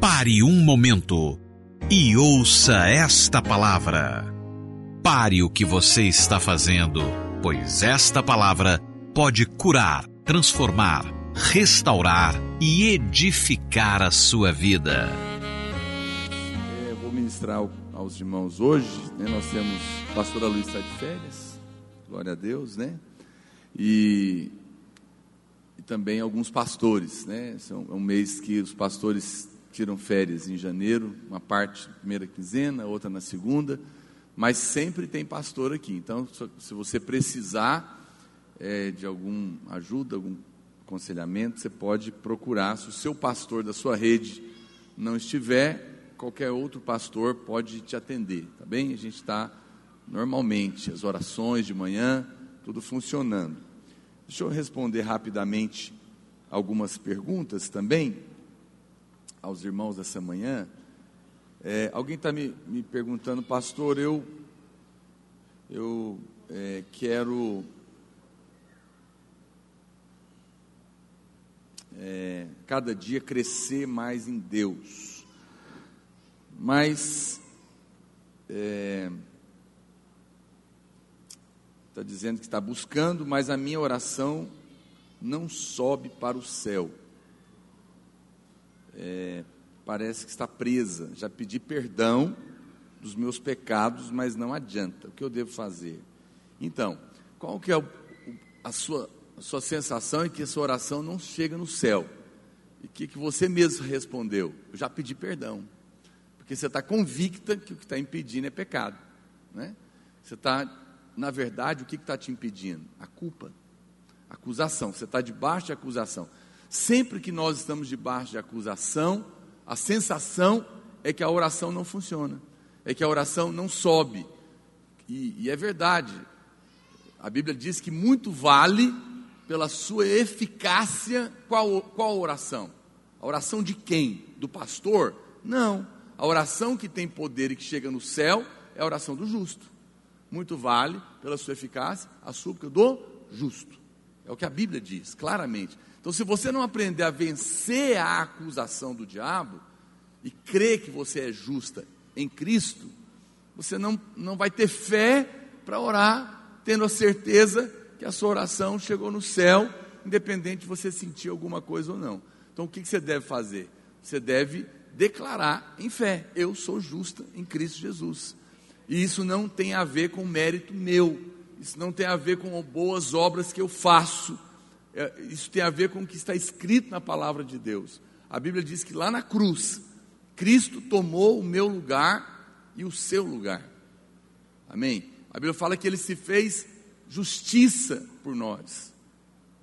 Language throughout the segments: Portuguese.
Pare um momento e ouça esta palavra. Pare o que você está fazendo, pois esta palavra pode curar, transformar, restaurar e edificar a sua vida. É, vou ministrar aos irmãos hoje, né, nós temos, a pastora Luiz está de férias, glória a Deus, né? E, e também alguns pastores, né? É um mês que os pastores tiram férias em janeiro, uma parte na primeira quinzena, outra na segunda, mas sempre tem pastor aqui. Então, se você precisar é, de alguma ajuda, algum aconselhamento, você pode procurar. Se o seu pastor da sua rede não estiver, qualquer outro pastor pode te atender, tá bem? A gente está normalmente, as orações de manhã, tudo funcionando. Deixa eu responder rapidamente algumas perguntas também aos irmãos dessa manhã. É, alguém está me, me, perguntando, pastor, eu, eu é, quero é, cada dia crescer mais em Deus, mas está é, dizendo que está buscando, mas a minha oração não sobe para o céu é, parece que está presa. Já pedi perdão dos meus pecados, mas não adianta. O que eu devo fazer? Então, qual que é o, a, sua, a sua sensação em que a sua oração não chega no céu? E que, que você mesmo respondeu? Eu já pedi perdão. Porque você está convicta que o que está impedindo é pecado. Né? Você está, na verdade, o que está te impedindo? A culpa, a acusação. Você está debaixo de acusação. Sempre que nós estamos debaixo de acusação, a sensação é que a oração não funciona, é que a oração não sobe. E, e é verdade, a Bíblia diz que muito vale pela sua eficácia qual, qual oração? A oração de quem? Do pastor? Não. A oração que tem poder e que chega no céu é a oração do justo. Muito vale pela sua eficácia a súplica do justo. É o que a Bíblia diz, claramente. Então, se você não aprender a vencer a acusação do diabo e crer que você é justa em Cristo, você não, não vai ter fé para orar, tendo a certeza que a sua oração chegou no céu, independente de você sentir alguma coisa ou não. Então, o que, que você deve fazer? Você deve declarar em fé: Eu sou justa em Cristo Jesus. E isso não tem a ver com mérito meu, isso não tem a ver com boas obras que eu faço isso tem a ver com o que está escrito na palavra de Deus. A Bíblia diz que lá na cruz, Cristo tomou o meu lugar e o seu lugar. Amém? A Bíblia fala que ele se fez justiça por nós.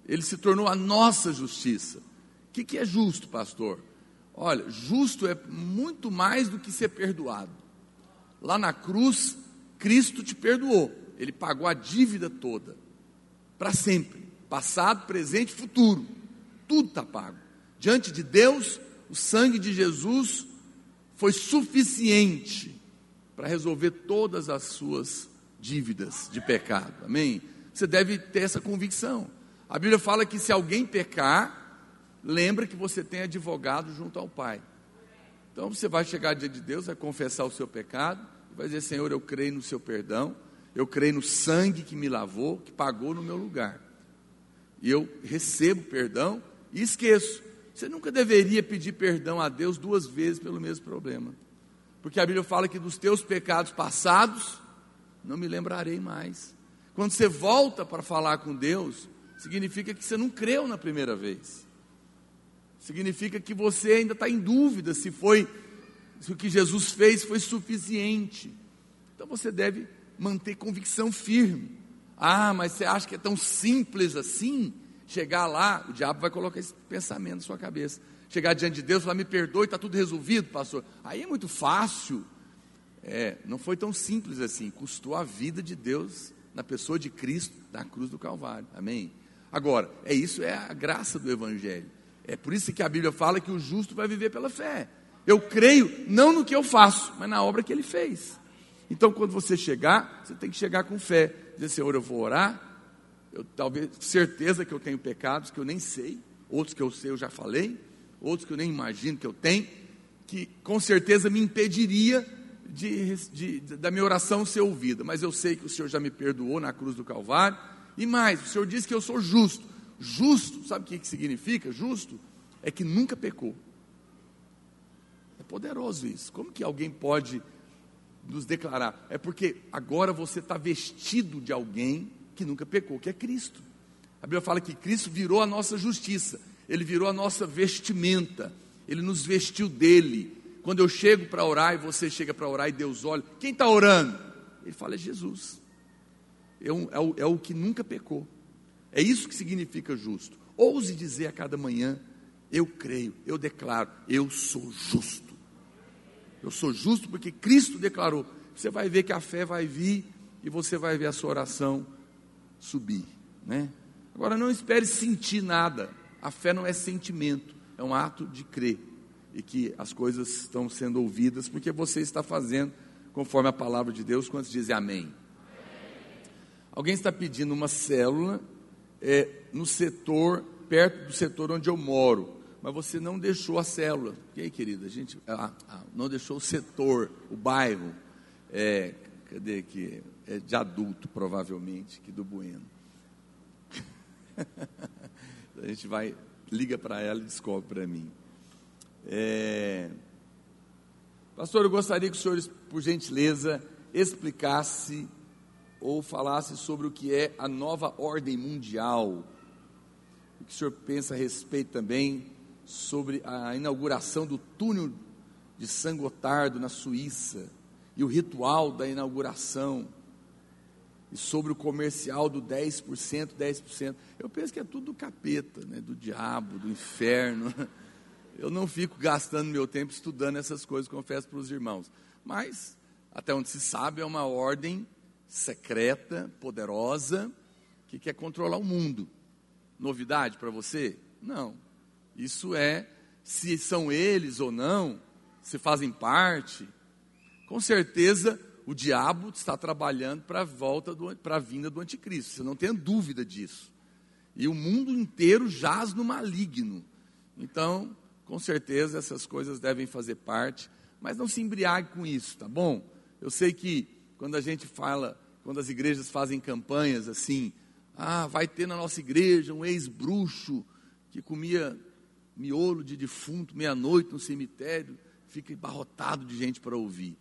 Ele se tornou a nossa justiça. O que, que é justo, pastor? Olha, justo é muito mais do que ser perdoado. Lá na cruz, Cristo te perdoou. Ele pagou a dívida toda, para sempre. Passado, presente e futuro. Tudo está pago. Diante de Deus, o sangue de Jesus foi suficiente para resolver todas as suas dívidas de pecado. Amém? Você deve ter essa convicção. A Bíblia fala que se alguém pecar, lembra que você tem advogado junto ao Pai. Então você vai chegar diante de Deus, vai confessar o seu pecado, vai dizer: Senhor, eu creio no seu perdão, eu creio no sangue que me lavou, que pagou no meu lugar e eu recebo perdão e esqueço. Você nunca deveria pedir perdão a Deus duas vezes pelo mesmo problema. Porque a Bíblia fala que dos teus pecados passados não me lembrarei mais. Quando você volta para falar com Deus, significa que você não creu na primeira vez. Significa que você ainda está em dúvida se foi se o que Jesus fez foi suficiente. Então você deve manter convicção firme. Ah, mas você acha que é tão simples assim? Chegar lá, o diabo vai colocar esse pensamento na sua cabeça. Chegar diante de Deus e falar, me perdoe, está tudo resolvido, pastor. Aí é muito fácil. É, não foi tão simples assim. Custou a vida de Deus na pessoa de Cristo na cruz do Calvário. Amém? Agora, é isso, é a graça do Evangelho. É por isso que a Bíblia fala que o justo vai viver pela fé. Eu creio não no que eu faço, mas na obra que ele fez. Então, quando você chegar, você tem que chegar com fé dizer, Senhor, eu vou orar, eu talvez certeza que eu tenho pecados que eu nem sei, outros que eu sei eu já falei, outros que eu nem imagino que eu tenho. que com certeza me impediria de, de, da minha oração ser ouvida, mas eu sei que o Senhor já me perdoou na cruz do Calvário, e mais, o Senhor diz que eu sou justo. Justo, sabe o que, que significa? Justo é que nunca pecou. É poderoso isso. Como que alguém pode nos declarar? É porque agora você está vestido de alguém que nunca pecou, que é Cristo. A Bíblia fala que Cristo virou a nossa justiça, Ele virou a nossa vestimenta, Ele nos vestiu dele. Quando eu chego para orar e você chega para orar e Deus olha, quem está orando? Ele fala, é Jesus. É, um, é, o, é o que nunca pecou. É isso que significa justo. Ouse dizer a cada manhã: Eu creio, eu declaro, eu sou justo. Eu sou justo porque Cristo declarou. Você vai ver que a fé vai vir e você vai ver a sua oração subir, né? Agora não espere sentir nada. A fé não é sentimento, é um ato de crer e que as coisas estão sendo ouvidas, porque você está fazendo conforme a palavra de Deus, quantos dizem amém? Alguém está pedindo uma célula é, no setor, perto do setor onde eu moro, mas você não deixou a célula. E aí, querida, a gente ah, ah, não deixou o setor, o bairro, é, cadê que é de adulto, provavelmente, que do Bueno. a gente vai, liga para ela e descobre para mim. É... Pastor, eu gostaria que o senhor, por gentileza, explicasse ou falasse sobre o que é a nova ordem mundial. O que o senhor pensa a respeito também sobre a inauguração do túnel de San Gotardo na Suíça e o ritual da inauguração e sobre o comercial do 10%, 10%. Eu penso que é tudo do capeta, né, do diabo, do inferno. Eu não fico gastando meu tempo estudando essas coisas, confesso para os irmãos. Mas, até onde se sabe, é uma ordem secreta, poderosa, que quer controlar o mundo. Novidade para você? Não. Isso é, se são eles ou não, se fazem parte, com certeza o diabo está trabalhando para a volta, para a vinda do anticristo. Você não tem dúvida disso. E o mundo inteiro jaz no maligno. Então, com certeza essas coisas devem fazer parte, mas não se embriague com isso, tá bom? Eu sei que quando a gente fala, quando as igrejas fazem campanhas assim, ah, vai ter na nossa igreja um ex-bruxo que comia miolo de defunto meia-noite no cemitério, fica embarrotado de gente para ouvir.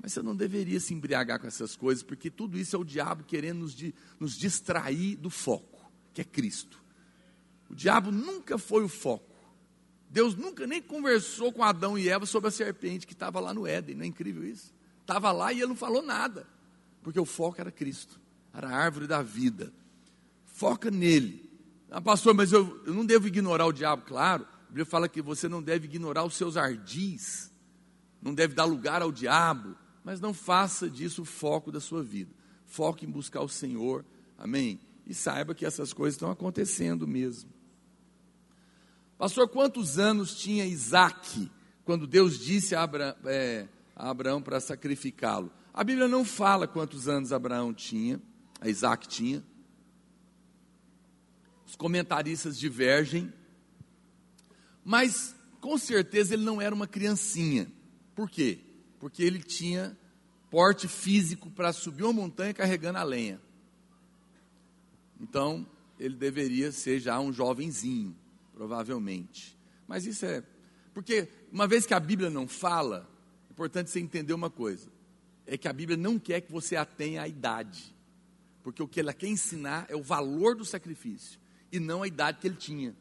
Mas você não deveria se embriagar com essas coisas, porque tudo isso é o diabo querendo nos, nos distrair do foco, que é Cristo. O diabo nunca foi o foco. Deus nunca nem conversou com Adão e Eva sobre a serpente que estava lá no Éden, não é incrível isso? Estava lá e ele não falou nada, porque o foco era Cristo, era a árvore da vida. Foca nele. Ah, pastor, mas eu, eu não devo ignorar o diabo, claro. A Bíblia fala que você não deve ignorar os seus ardis, não deve dar lugar ao diabo, mas não faça disso o foco da sua vida. Foque em buscar o Senhor, amém? E saiba que essas coisas estão acontecendo mesmo. Pastor, quantos anos tinha Isaac quando Deus disse a, Abra, é, a Abraão para sacrificá-lo? A Bíblia não fala quantos anos Abraão tinha, Isaac tinha. Os comentaristas divergem, mas com certeza ele não era uma criancinha. Por quê? Porque ele tinha porte físico para subir uma montanha carregando a lenha. Então, ele deveria ser já um jovenzinho provavelmente. Mas isso é. Porque uma vez que a Bíblia não fala, é importante você entender uma coisa: é que a Bíblia não quer que você atenha a idade. Porque o que ela quer ensinar é o valor do sacrifício e não a idade que ele tinha.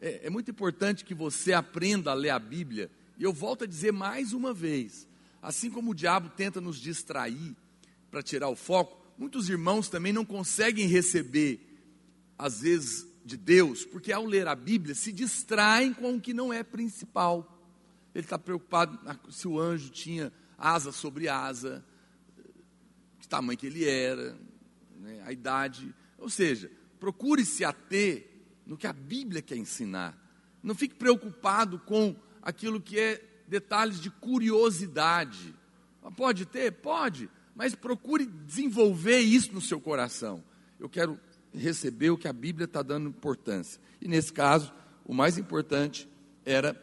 É, é muito importante que você aprenda a ler a Bíblia. E eu volto a dizer mais uma vez: assim como o diabo tenta nos distrair para tirar o foco, muitos irmãos também não conseguem receber, às vezes, de Deus, porque ao ler a Bíblia se distraem com o que não é principal. Ele está preocupado se o anjo tinha asa sobre asa, que tamanho que ele era, né, a idade. Ou seja, procure se ater no que a Bíblia quer ensinar. Não fique preocupado com aquilo que é detalhes de curiosidade. Pode ter? Pode, mas procure desenvolver isso no seu coração. Eu quero receber o que a Bíblia está dando importância. E nesse caso, o mais importante era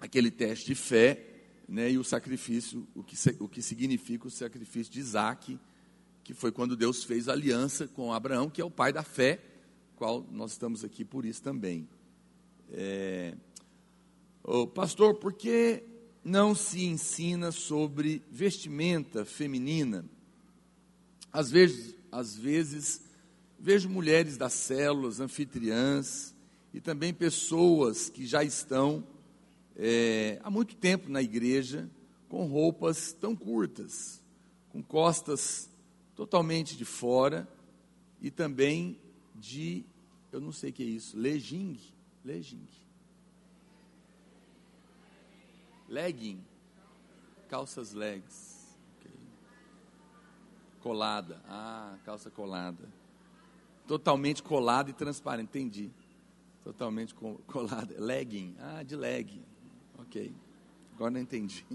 aquele teste de fé né, e o sacrifício, o que, o que significa o sacrifício de Isaac, que foi quando Deus fez aliança com Abraão, que é o pai da fé, qual nós estamos aqui por isso também. É, oh, pastor, por que não se ensina sobre vestimenta feminina? Às vezes, às vezes vejo mulheres das células, anfitriãs, e também pessoas que já estão é, há muito tempo na igreja com roupas tão curtas, com costas totalmente de fora e também de, eu não sei o que é isso, legging, legging, legging, calças legs, okay. colada, ah, calça colada, totalmente colada e transparente, entendi, totalmente colada, legging, ah, de legging, Ok, agora não entendi.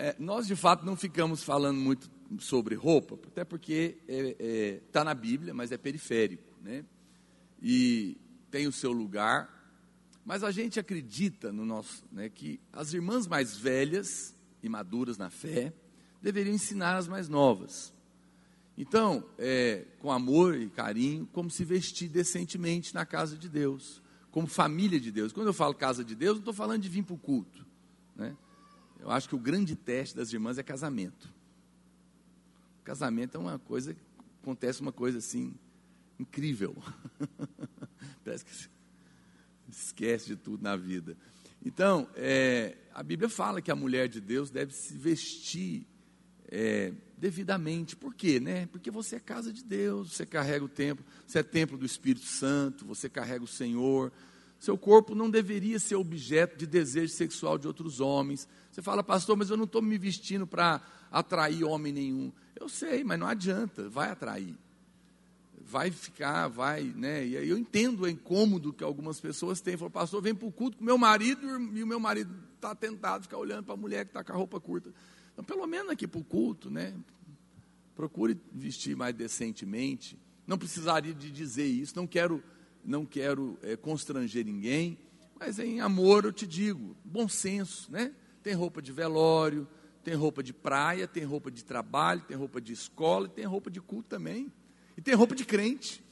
É, nós, de fato, não ficamos falando muito sobre roupa, até porque está é, é, tá na Bíblia, mas é periférico, né? E tem o seu lugar, mas a gente acredita no nosso, né, que as irmãs mais velhas e maduras na fé deveriam ensinar as mais novas. Então, é, com amor e carinho, como se vestir decentemente na casa de Deus como família de Deus. Quando eu falo casa de Deus, não estou falando de vir para o culto. Né? Eu acho que o grande teste das irmãs é casamento. Casamento é uma coisa, acontece uma coisa assim, incrível. Parece que esquece de tudo na vida. Então, é, a Bíblia fala que a mulher de Deus deve se vestir é, devidamente. Por quê? Né? Porque você é casa de Deus, você carrega o templo, você é templo do Espírito Santo, você carrega o Senhor. Seu corpo não deveria ser objeto de desejo sexual de outros homens. Você fala, pastor, mas eu não estou me vestindo para atrair homem nenhum. Eu sei, mas não adianta, vai atrair. Vai ficar, vai, né? E aí eu entendo o incômodo que algumas pessoas têm. Falam, pastor, vem para o culto com meu marido e o meu marido está tentado ficar olhando para a mulher que está com a roupa curta. Então, pelo menos aqui para o culto, né? Procure vestir mais decentemente. Não precisaria de dizer isso. Não quero, não quero é, constranger ninguém. Mas em amor eu te digo, bom senso, né? Tem roupa de velório, tem roupa de praia, tem roupa de trabalho, tem roupa de escola, tem roupa de culto também. E tem roupa de crente.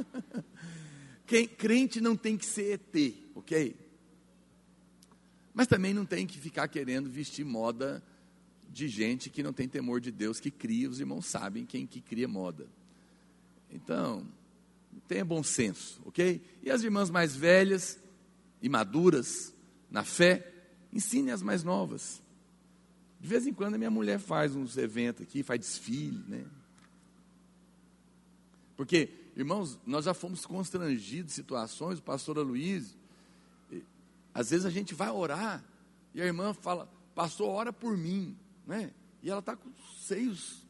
Quem, crente não tem que ser ET, ok? Mas também não tem que ficar querendo vestir moda de gente que não tem temor de Deus, que cria, os irmãos sabem quem que cria moda. Então, tenha bom senso, ok? E as irmãs mais velhas e maduras na fé, ensinem as mais novas. De vez em quando a minha mulher faz uns eventos aqui, faz desfile, né? Porque, irmãos, nós já fomos constrangidos em situações, o pastor Luiz, às vezes a gente vai orar e a irmã fala, pastor, ora por mim né? E ela está com seios.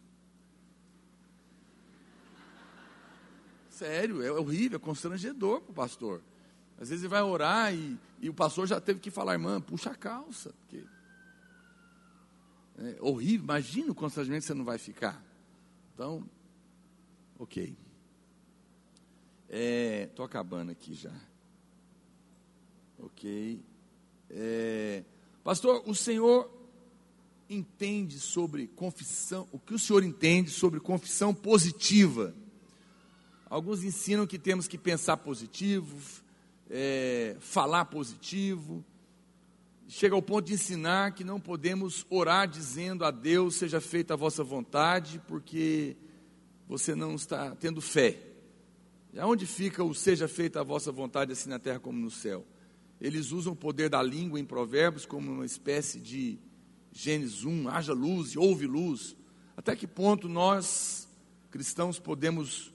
Sério, é horrível, é constrangedor para o pastor. Às vezes ele vai orar e, e, o pastor já teve que falar, irmã, puxa a calça. Porque é horrível, imagina o constrangimento que você não vai ficar. Então, ok. Estou é, acabando aqui já. Ok. É, pastor, o Senhor entende sobre confissão, o que o senhor entende sobre confissão positiva? Alguns ensinam que temos que pensar positivo, é, falar positivo. Chega ao ponto de ensinar que não podemos orar dizendo a Deus seja feita a vossa vontade, porque você não está tendo fé. E aonde fica o seja feita a vossa vontade, assim na terra como no céu? Eles usam o poder da língua em provérbios como uma espécie de Gênesis 1, haja luz e houve luz. Até que ponto nós, cristãos, podemos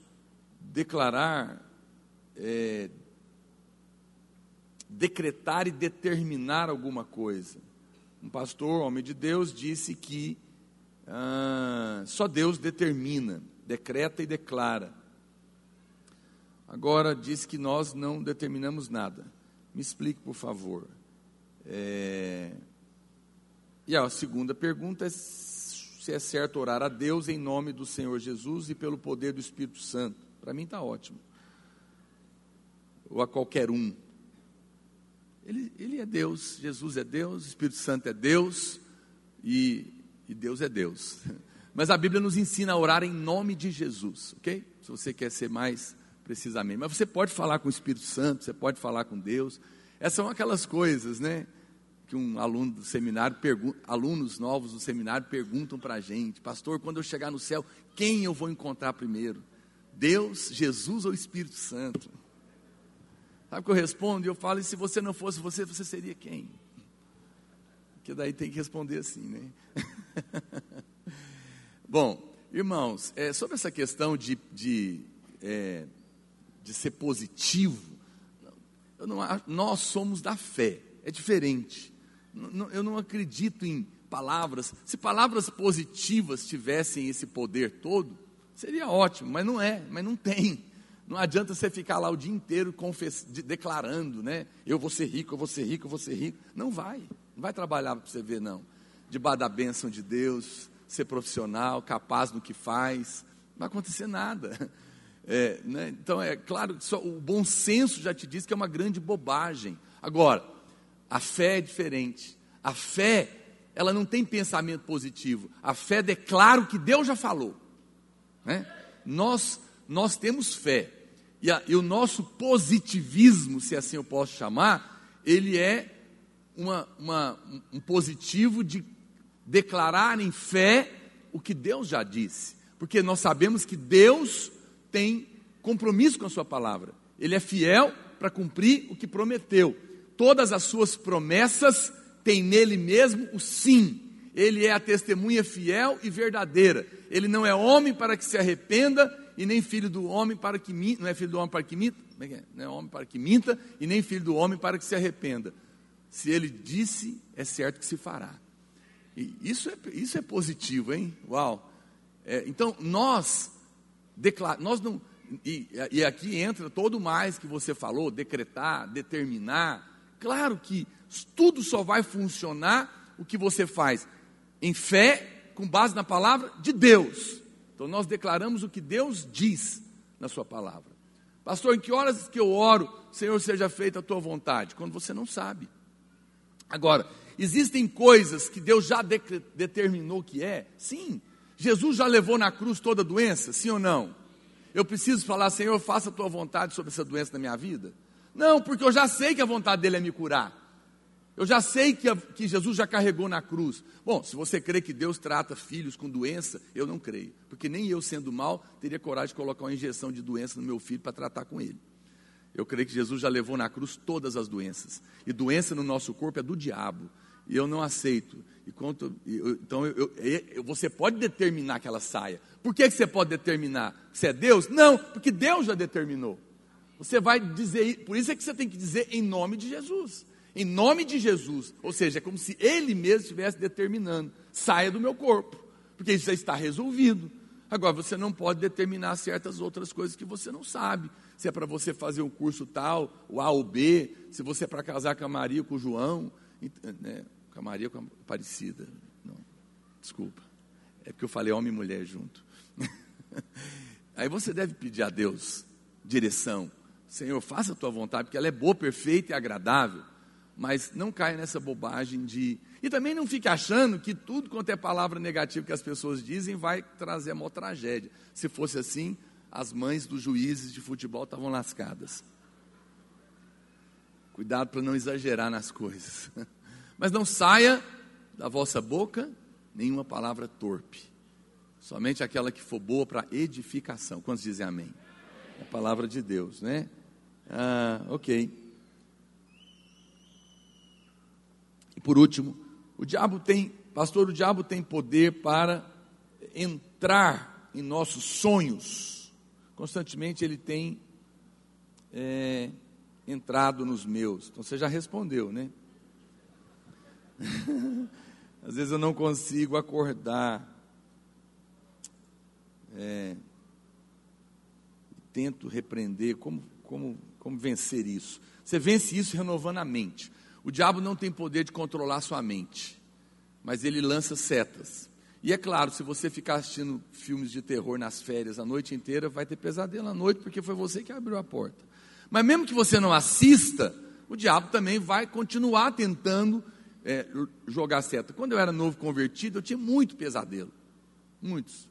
declarar, é, decretar e determinar alguma coisa? Um pastor, homem de Deus, disse que ah, só Deus determina, decreta e declara. Agora diz que nós não determinamos nada. Me explique, por favor. É, e a segunda pergunta é se é certo orar a Deus em nome do Senhor Jesus e pelo poder do Espírito Santo. Para mim está ótimo. Ou a qualquer um. Ele, ele é Deus, Jesus é Deus, Espírito Santo é Deus e, e Deus é Deus. Mas a Bíblia nos ensina a orar em nome de Jesus, ok? Se você quer ser mais precisamente. Mas você pode falar com o Espírito Santo, você pode falar com Deus. Essas são aquelas coisas, né? Que um aluno do seminário, alunos novos do seminário perguntam para a gente, pastor, quando eu chegar no céu, quem eu vou encontrar primeiro? Deus, Jesus ou Espírito Santo? Sabe o que eu respondo? Eu falo, e se você não fosse você, você seria quem? Porque daí tem que responder assim, né? Bom, irmãos, é, sobre essa questão de, de, é, de ser positivo, não, nós somos da fé, é diferente. Eu não acredito em palavras. Se palavras positivas tivessem esse poder todo, seria ótimo, mas não é, mas não tem. Não adianta você ficar lá o dia inteiro confess... declarando, né? Eu vou ser rico, eu vou ser rico, eu vou ser rico. Não vai, não vai trabalhar para você ver, não. Debaixo da bênção de Deus, ser profissional, capaz no que faz, não vai acontecer nada. É, né? Então, é claro, só, o bom senso já te diz que é uma grande bobagem. Agora, a fé é diferente. A fé, ela não tem pensamento positivo. A fé declara o que Deus já falou. Né? Nós, nós temos fé. E, a, e, o nosso positivismo, se assim eu posso chamar, ele é uma, uma, um positivo de declarar em fé o que Deus já disse. Porque nós sabemos que Deus tem compromisso com a sua palavra. Ele é fiel para cumprir o que prometeu. Todas as suas promessas têm nele mesmo o sim. Ele é a testemunha fiel e verdadeira. Ele não é homem para que se arrependa e nem filho do homem para que minta, não é filho do homem para que minta, é é? não é homem para que minta e nem filho do homem para que se arrependa. Se ele disse, é certo que se fará. E isso é, isso é positivo, hein? Uau! É, então, nós declarar, nós não, e, e aqui entra todo mais que você falou, decretar, determinar. Claro que tudo só vai funcionar o que você faz em fé, com base na palavra de Deus. Então nós declaramos o que Deus diz na sua palavra. Pastor, em que horas que eu oro, Senhor, seja feita a tua vontade? Quando você não sabe. Agora, existem coisas que Deus já de determinou que é? Sim. Jesus já levou na cruz toda a doença? Sim ou não? Eu preciso falar, Senhor, faça a tua vontade sobre essa doença na minha vida? Não, porque eu já sei que a vontade dele é me curar. Eu já sei que, a, que Jesus já carregou na cruz. Bom, se você crê que Deus trata filhos com doença, eu não creio. Porque nem eu, sendo mal, teria coragem de colocar uma injeção de doença no meu filho para tratar com ele. Eu creio que Jesus já levou na cruz todas as doenças. E doença no nosso corpo é do diabo e eu não aceito. E quanto, então eu, eu, você pode determinar que ela saia. Por que, que você pode determinar? Se é Deus? Não, porque Deus já determinou. Você vai dizer, por isso é que você tem que dizer em nome de Jesus. Em nome de Jesus. Ou seja, é como se Ele mesmo estivesse determinando: saia do meu corpo, porque isso já está resolvido. Agora, você não pode determinar certas outras coisas que você não sabe. Se é para você fazer o curso tal, o A ou B, se você é para casar com a Maria ou com o João, né? com a Maria com a Aparecida. Não, desculpa. É porque eu falei homem e mulher junto. Aí você deve pedir a Deus direção. Senhor, faça a tua vontade, porque ela é boa, perfeita e agradável. Mas não caia nessa bobagem de. E também não fique achando que tudo quanto é palavra negativa que as pessoas dizem vai trazer uma tragédia. Se fosse assim, as mães dos juízes de futebol estavam lascadas. Cuidado para não exagerar nas coisas. Mas não saia da vossa boca nenhuma palavra torpe, somente aquela que for boa para edificação. Quantos dizem amém? É a palavra de Deus, né? Ah, ok. E por último, o diabo tem, pastor, o diabo tem poder para entrar em nossos sonhos. Constantemente ele tem é, entrado nos meus. Então você já respondeu, né? Às vezes eu não consigo acordar. É, tento repreender como, como, como vencer isso. Você vence isso renovando a mente. O diabo não tem poder de controlar sua mente, mas ele lança setas. E é claro, se você ficar assistindo filmes de terror nas férias a noite inteira, vai ter pesadelo à noite, porque foi você que abriu a porta. Mas mesmo que você não assista, o diabo também vai continuar tentando é, jogar seta. Quando eu era novo convertido, eu tinha muito pesadelo, muitos.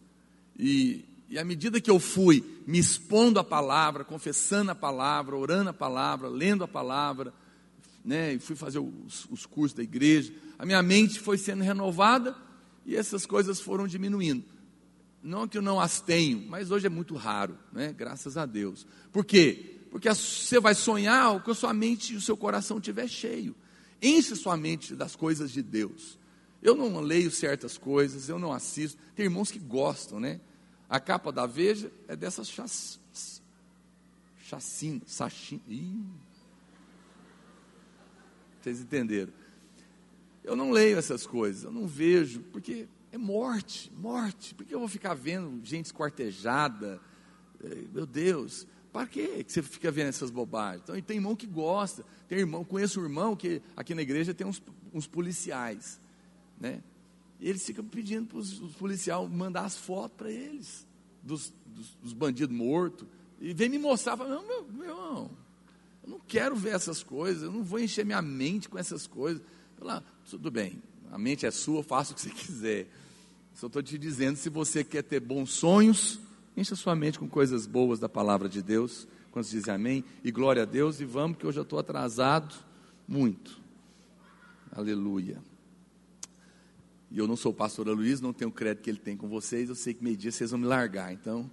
E, e à medida que eu fui me expondo à palavra, confessando a palavra, orando a palavra, lendo a palavra, né, e fui fazer os, os cursos da igreja, a minha mente foi sendo renovada e essas coisas foram diminuindo. Não que eu não as tenho, mas hoje é muito raro, né? graças a Deus. Por quê? Porque você vai sonhar o que a sua mente e o seu coração estiver cheio. Enche sua mente das coisas de Deus. Eu não leio certas coisas, eu não assisto. Tem irmãos que gostam, né? A capa da Veja é dessas chac... chacina, sachina. Vocês entenderam? Eu não leio essas coisas, eu não vejo, porque é morte, morte. Por que eu vou ficar vendo gente esquartejada? Eh, meu Deus, para que você fica vendo essas bobagens? Então, tem irmão que gosta, tem irmão, conheço um irmão que aqui na igreja tem uns, uns policiais, né? E eles ficam pedindo para os policiais mandar as fotos para eles, dos, dos, dos, bandidos mortos, e vem me mostrar, fala, não, meu, meu irmão, eu não quero ver essas coisas, eu não vou encher minha mente com essas coisas. Lá, tudo bem, a mente é sua, faça o que você quiser. Só estou te dizendo, se você quer ter bons sonhos, encha sua mente com coisas boas da palavra de Deus. Quando dizem amém, e glória a Deus, e vamos, que eu já estou atrasado muito. Aleluia. E eu não sou o pastor Luiz, não tenho o crédito que ele tem com vocês, eu sei que meio-dia vocês vão me largar, então,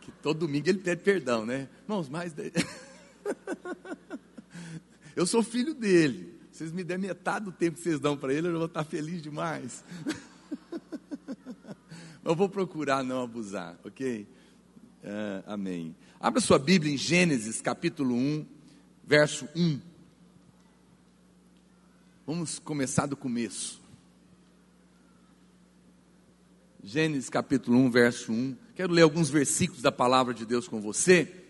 que todo domingo ele pede perdão, né? Irmãos, mas. eu sou filho dele, vocês me der metade do tempo que vocês dão para ele, eu vou estar feliz demais. eu vou procurar não abusar, ok? Uh, amém. Abra sua Bíblia em Gênesis capítulo 1, verso 1. Vamos começar do começo. Gênesis capítulo 1, verso 1. Quero ler alguns versículos da palavra de Deus com você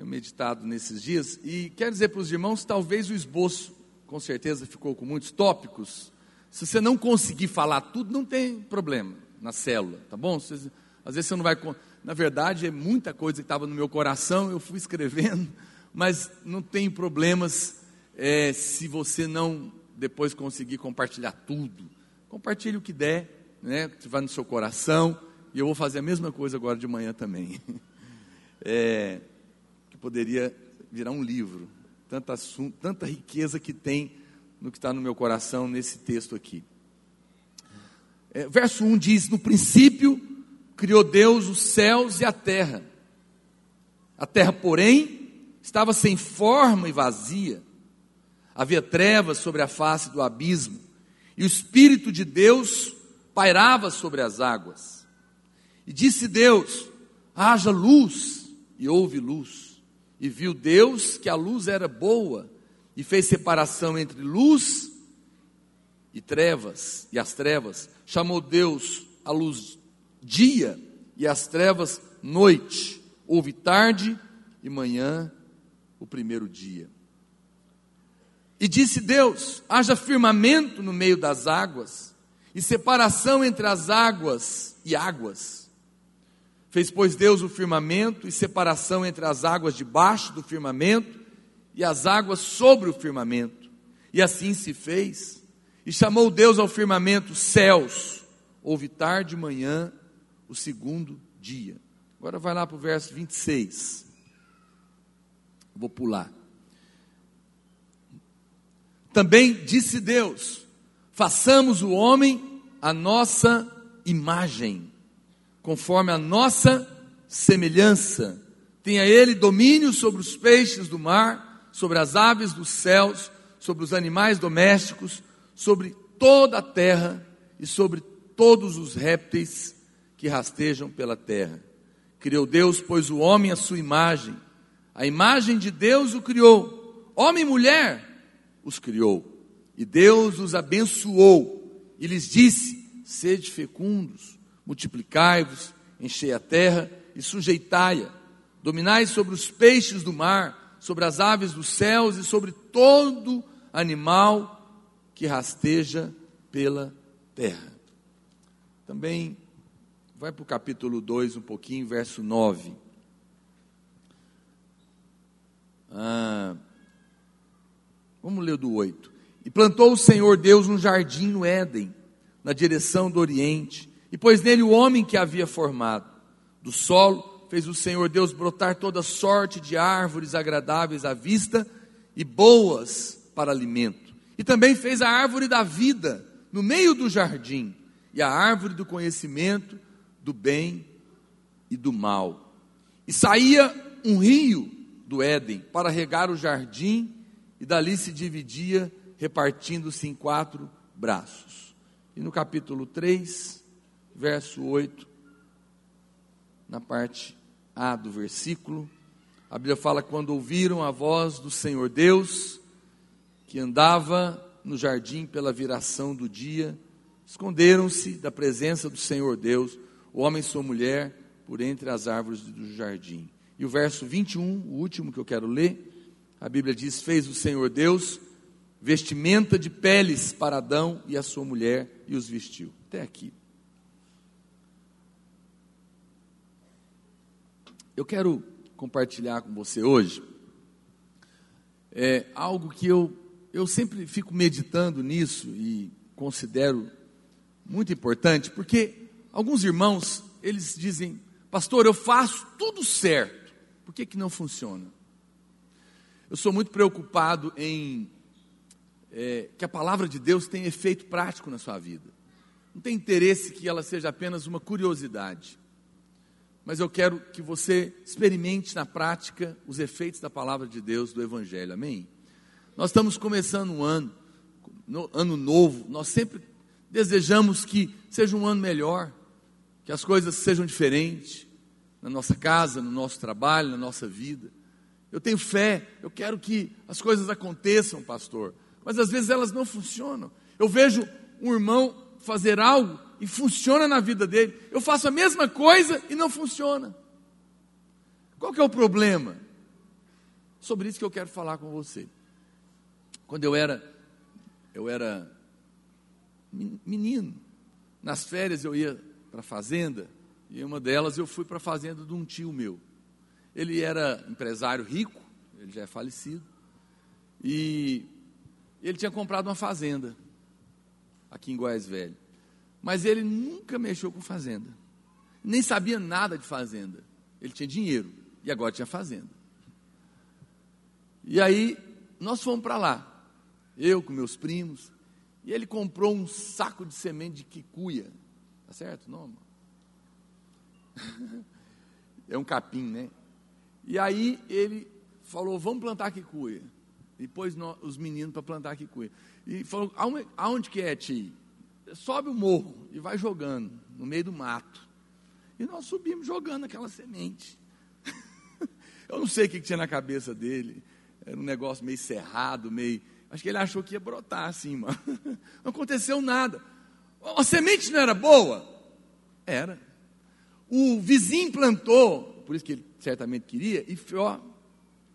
tenho meditado nesses dias, e quero dizer para os irmãos, talvez o esboço, com certeza ficou com muitos tópicos. Se você não conseguir falar tudo, não tem problema na célula, tá bom? Você, às vezes você não vai. Na verdade, é muita coisa que estava no meu coração, eu fui escrevendo, mas não tem problemas é, se você não depois conseguir compartilhar tudo. Compartilhe o que der, né, que vai no seu coração, e eu vou fazer a mesma coisa agora de manhã também. É, poderia virar um livro. Tanta, tanta riqueza que tem no que está no meu coração nesse texto aqui. É, verso 1 diz: No princípio criou Deus os céus e a terra. A terra, porém, estava sem forma e vazia. Havia trevas sobre a face do abismo, e o Espírito de Deus pairava sobre as águas. E disse Deus: haja luz, e houve luz. E viu Deus que a luz era boa, e fez separação entre luz e trevas, e as trevas. Chamou Deus a luz dia e as trevas noite. Houve tarde e manhã o primeiro dia. E disse Deus: haja firmamento no meio das águas, e separação entre as águas e águas Fez, pois, Deus o firmamento e separação entre as águas debaixo do firmamento e as águas sobre o firmamento. E assim se fez. E chamou Deus ao firmamento céus. Houve tarde e manhã o segundo dia. Agora vai lá para o verso 26. Vou pular. Também disse Deus: façamos o homem a nossa imagem conforme a nossa semelhança. Tenha ele domínio sobre os peixes do mar, sobre as aves dos céus, sobre os animais domésticos, sobre toda a terra e sobre todos os répteis que rastejam pela terra. Criou Deus, pois, o homem à sua imagem. A imagem de Deus o criou. Homem e mulher os criou. E Deus os abençoou e lhes disse: Sede fecundos multiplicai-vos, enchei a terra e sujeitai-a, dominai sobre os peixes do mar, sobre as aves dos céus e sobre todo animal que rasteja pela terra. Também vai para o capítulo 2 um pouquinho, verso 9. Ah, vamos ler do 8. E plantou o Senhor Deus um jardim no Éden, na direção do Oriente, e pôs nele o homem que havia formado. Do solo fez o Senhor Deus brotar toda sorte de árvores agradáveis à vista e boas para alimento. E também fez a árvore da vida no meio do jardim, e a árvore do conhecimento do bem e do mal. E saía um rio do Éden para regar o jardim, e dali se dividia, repartindo-se em quatro braços. E no capítulo 3, verso 8, na parte A do versículo, a Bíblia fala: quando ouviram a voz do Senhor Deus, que andava no jardim pela viração do dia, esconderam-se da presença do Senhor Deus, o homem e sua mulher, por entre as árvores do jardim. E o verso 21, o último que eu quero ler, a Bíblia diz: Fez o Senhor Deus vestimenta de peles para Adão e a sua mulher e os vestiu. Até aqui. Eu quero compartilhar com você hoje é algo que eu, eu sempre fico meditando nisso e considero muito importante, porque alguns irmãos, eles dizem, pastor, eu faço tudo certo, por que, que não funciona? Eu sou muito preocupado em é, que a palavra de Deus tenha efeito prático na sua vida. Não tem interesse que ela seja apenas uma curiosidade mas eu quero que você experimente na prática os efeitos da palavra de Deus, do Evangelho, amém? Nós estamos começando um ano, no, ano novo, nós sempre desejamos que seja um ano melhor, que as coisas sejam diferentes na nossa casa, no nosso trabalho, na nossa vida. Eu tenho fé, eu quero que as coisas aconteçam, pastor, mas às vezes elas não funcionam. Eu vejo um irmão fazer algo e funciona na vida dele. Eu faço a mesma coisa e não funciona. Qual que é o problema? Sobre isso que eu quero falar com você. Quando eu era eu era menino, nas férias eu ia para a fazenda, e uma delas eu fui para a fazenda de um tio meu. Ele era empresário rico, ele já é falecido, e ele tinha comprado uma fazenda aqui em Goiás Velho. Mas ele nunca mexeu com fazenda. Nem sabia nada de fazenda. Ele tinha dinheiro e agora tinha fazenda. E aí nós fomos para lá. Eu com meus primos. E ele comprou um saco de semente de quicuia. Tá certo o nome? é um capim, né? E aí ele falou: vamos plantar quicuia. E pôs os meninos para plantar quicuia. E falou: aonde, aonde que é, tio? Sobe o morro e vai jogando no meio do mato. E nós subimos jogando aquela semente. Eu não sei o que tinha na cabeça dele. Era um negócio meio cerrado, meio. Acho que ele achou que ia brotar assim, mano. Não aconteceu nada. A semente não era boa? Era. O vizinho plantou, por isso que ele certamente queria, e ó,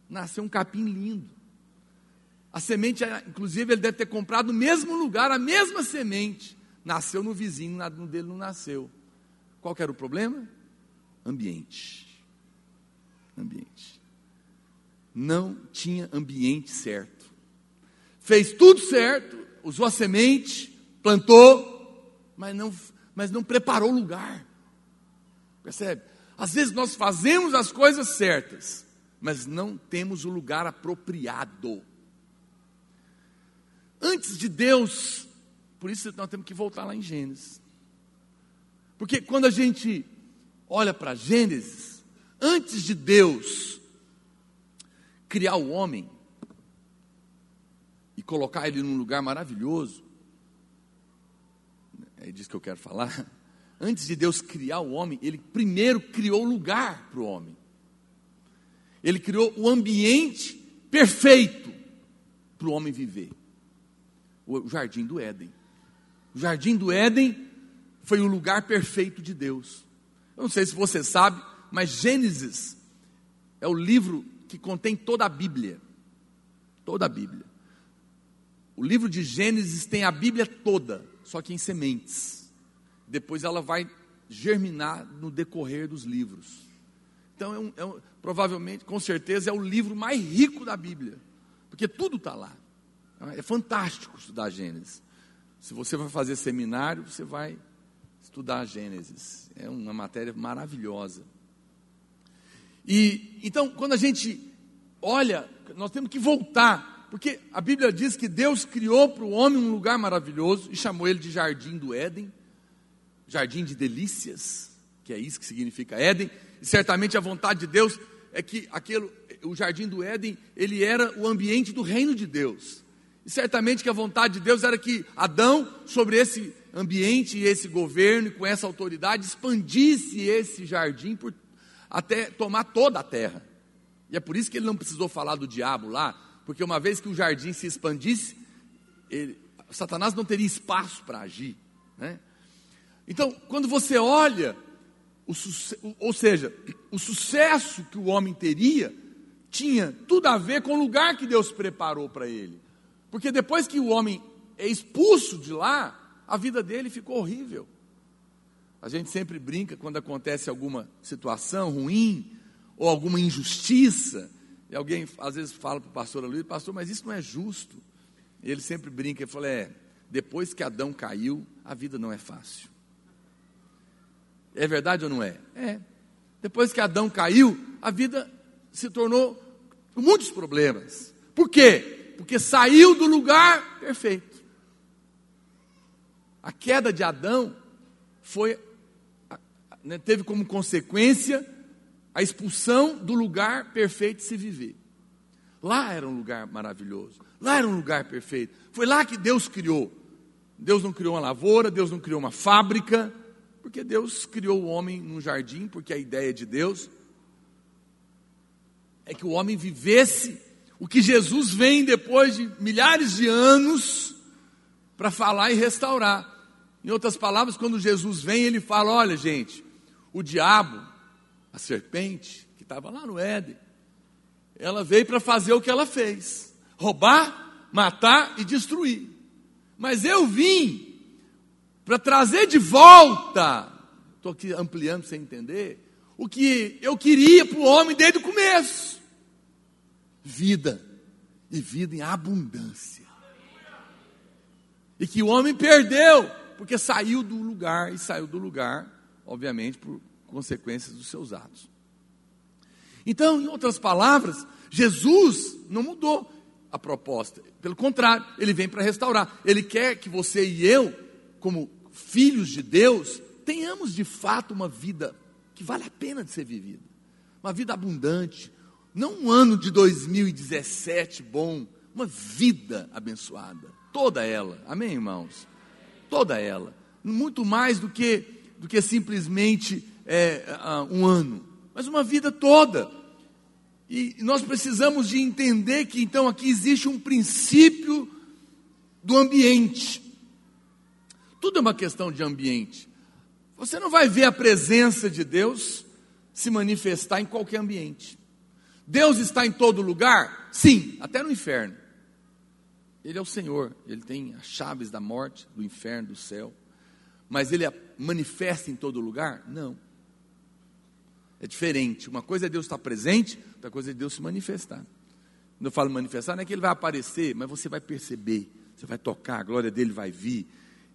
nasceu um capim lindo. A semente, inclusive, ele deve ter comprado no mesmo lugar, a mesma semente nasceu no vizinho, no dele não nasceu. Qual era o problema? Ambiente. Ambiente. Não tinha ambiente certo. Fez tudo certo, usou a semente, plantou, mas não, mas não preparou o lugar. Percebe? Às vezes nós fazemos as coisas certas, mas não temos o lugar apropriado. Antes de Deus por isso nós temos que voltar lá em Gênesis. Porque quando a gente olha para Gênesis, antes de Deus criar o homem e colocar ele num lugar maravilhoso, é disso que eu quero falar. Antes de Deus criar o homem, ele primeiro criou o lugar para o homem. Ele criou o ambiente perfeito para o homem viver o jardim do Éden. O jardim do Éden foi o lugar perfeito de Deus. Eu não sei se você sabe, mas Gênesis é o livro que contém toda a Bíblia. Toda a Bíblia. O livro de Gênesis tem a Bíblia toda, só que em sementes. Depois ela vai germinar no decorrer dos livros. Então, é um, é um, provavelmente, com certeza, é o livro mais rico da Bíblia, porque tudo está lá. É fantástico estudar Gênesis. Se você vai fazer seminário, você vai estudar Gênesis. É uma matéria maravilhosa. E então, quando a gente olha, nós temos que voltar, porque a Bíblia diz que Deus criou para o homem um lugar maravilhoso e chamou ele de Jardim do Éden, Jardim de Delícias, que é isso que significa Éden. E certamente a vontade de Deus é que aquele, o Jardim do Éden, ele era o ambiente do reino de Deus. E certamente que a vontade de Deus era que Adão, sobre esse ambiente e esse governo, com essa autoridade, expandisse esse jardim por, até tomar toda a terra. E é por isso que ele não precisou falar do diabo lá, porque uma vez que o jardim se expandisse, ele, Satanás não teria espaço para agir. Né? Então, quando você olha, o, ou seja, o sucesso que o homem teria, tinha tudo a ver com o lugar que Deus preparou para ele. Porque depois que o homem é expulso de lá, a vida dele ficou horrível. A gente sempre brinca quando acontece alguma situação ruim ou alguma injustiça, e alguém às vezes fala para o pastor Luiz, pastor, mas isso não é justo. E ele sempre brinca e fala: é, depois que Adão caiu, a vida não é fácil. É verdade ou não é? É. Depois que Adão caiu, a vida se tornou com muitos problemas. Por quê? Porque saiu do lugar perfeito. A queda de Adão foi né, teve como consequência a expulsão do lugar perfeito de se viver. Lá era um lugar maravilhoso, lá era um lugar perfeito. Foi lá que Deus criou. Deus não criou uma lavoura, Deus não criou uma fábrica, porque Deus criou o homem num jardim, porque a ideia de Deus é que o homem vivesse o que Jesus vem depois de milhares de anos para falar e restaurar. Em outras palavras, quando Jesus vem, ele fala: olha, gente, o diabo, a serpente, que estava lá no Éden, ela veio para fazer o que ela fez: roubar, matar e destruir. Mas eu vim para trazer de volta, estou aqui ampliando para você entender, o que eu queria para o homem desde o começo vida, e vida em abundância. E que o homem perdeu, porque saiu do lugar, e saiu do lugar, obviamente, por consequências dos seus atos. Então, em outras palavras, Jesus não mudou a proposta, pelo contrário, ele vem para restaurar. Ele quer que você e eu, como filhos de Deus, tenhamos de fato uma vida que vale a pena de ser vivida, uma vida abundante, não um ano de 2017 bom, uma vida abençoada, toda ela. Amém, irmãos? Toda ela. Muito mais do que, do que simplesmente é, um ano, mas uma vida toda. E nós precisamos de entender que então aqui existe um princípio do ambiente. Tudo é uma questão de ambiente. Você não vai ver a presença de Deus se manifestar em qualquer ambiente. Deus está em todo lugar? Sim, até no inferno. Ele é o Senhor, ele tem as chaves da morte, do inferno, do céu. Mas ele manifesta em todo lugar? Não. É diferente. Uma coisa é Deus estar presente, outra coisa é Deus se manifestar. Quando eu falo manifestar, não é que ele vai aparecer, mas você vai perceber, você vai tocar, a glória dele vai vir.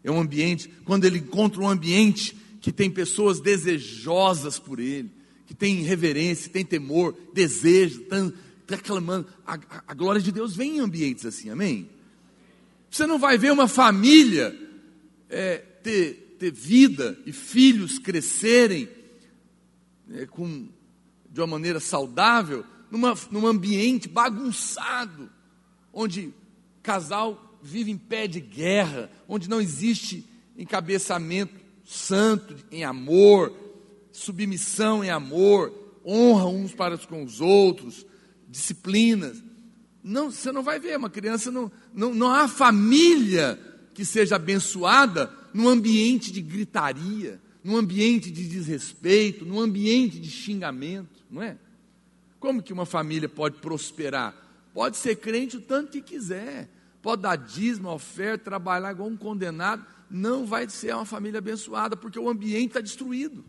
É um ambiente, quando ele encontra um ambiente que tem pessoas desejosas por ele, que tem reverência, tem temor, desejo, está tá clamando. A, a, a, glória de Deus vem em ambientes assim, amém? Você não vai ver uma família é, ter, ter vida e filhos crescerem é, com, de uma maneira saudável, numa, num ambiente bagunçado, onde casal vive em pé de guerra, onde não existe encabeçamento santo, em amor, submissão em amor, honra uns para com os outros, disciplinas. Não, você não vai ver, uma criança não, não, não há família que seja abençoada num ambiente de gritaria, num ambiente de desrespeito, num ambiente de xingamento, não é? Como que uma família pode prosperar? Pode ser crente o tanto que quiser, pode dar dízimo, oferta, trabalhar igual um condenado, não vai ser uma família abençoada, porque o ambiente está destruído.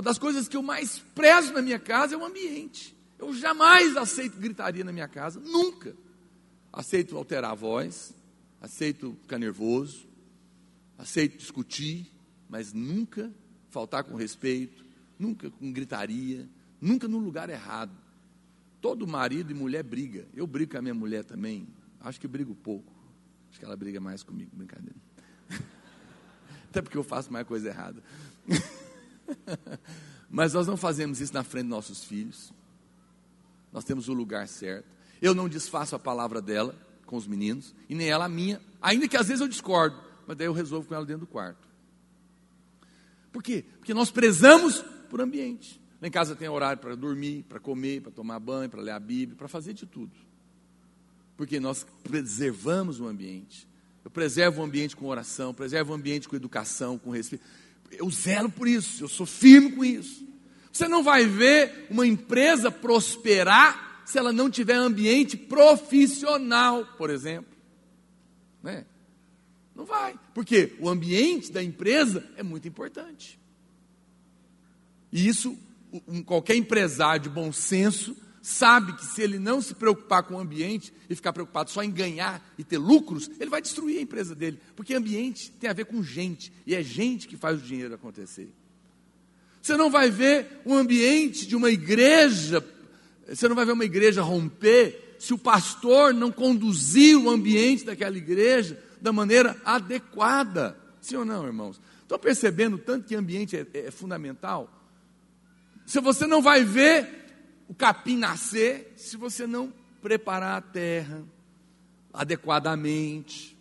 Uma das coisas que eu mais prezo na minha casa é o ambiente. Eu jamais aceito gritaria na minha casa, nunca. Aceito alterar a voz, aceito ficar nervoso, aceito discutir, mas nunca faltar com respeito, nunca com gritaria, nunca no lugar errado. Todo marido e mulher briga. Eu brigo com a minha mulher também. Acho que brigo pouco. Acho que ela briga mais comigo, brincadeira. Até porque eu faço mais coisa errada. Mas nós não fazemos isso na frente dos nossos filhos. Nós temos o lugar certo. Eu não desfaço a palavra dela com os meninos, e nem ela a minha, ainda que às vezes eu discordo, mas daí eu resolvo com ela dentro do quarto. Por quê? Porque nós prezamos por ambiente. Lá em casa tem horário para dormir, para comer, para tomar banho, para ler a Bíblia, para fazer de tudo. Porque nós preservamos o ambiente. Eu preservo o ambiente com oração, preservo o ambiente com educação, com respeito. Eu zelo por isso, eu sou firme com isso. Você não vai ver uma empresa prosperar se ela não tiver ambiente profissional, por exemplo. Né? Não vai, porque o ambiente da empresa é muito importante. E isso, um, qualquer empresário de bom senso sabe que se ele não se preocupar com o ambiente e ficar preocupado só em ganhar e ter lucros, ele vai destruir a empresa dele. Porque ambiente tem a ver com gente, e é gente que faz o dinheiro acontecer. Você não vai ver um ambiente de uma igreja, você não vai ver uma igreja romper se o pastor não conduzir o ambiente daquela igreja da maneira adequada. Sim ou não, irmãos? Estão percebendo tanto que ambiente é, é fundamental? Se você não vai ver o capim nascer se você não preparar a terra adequadamente,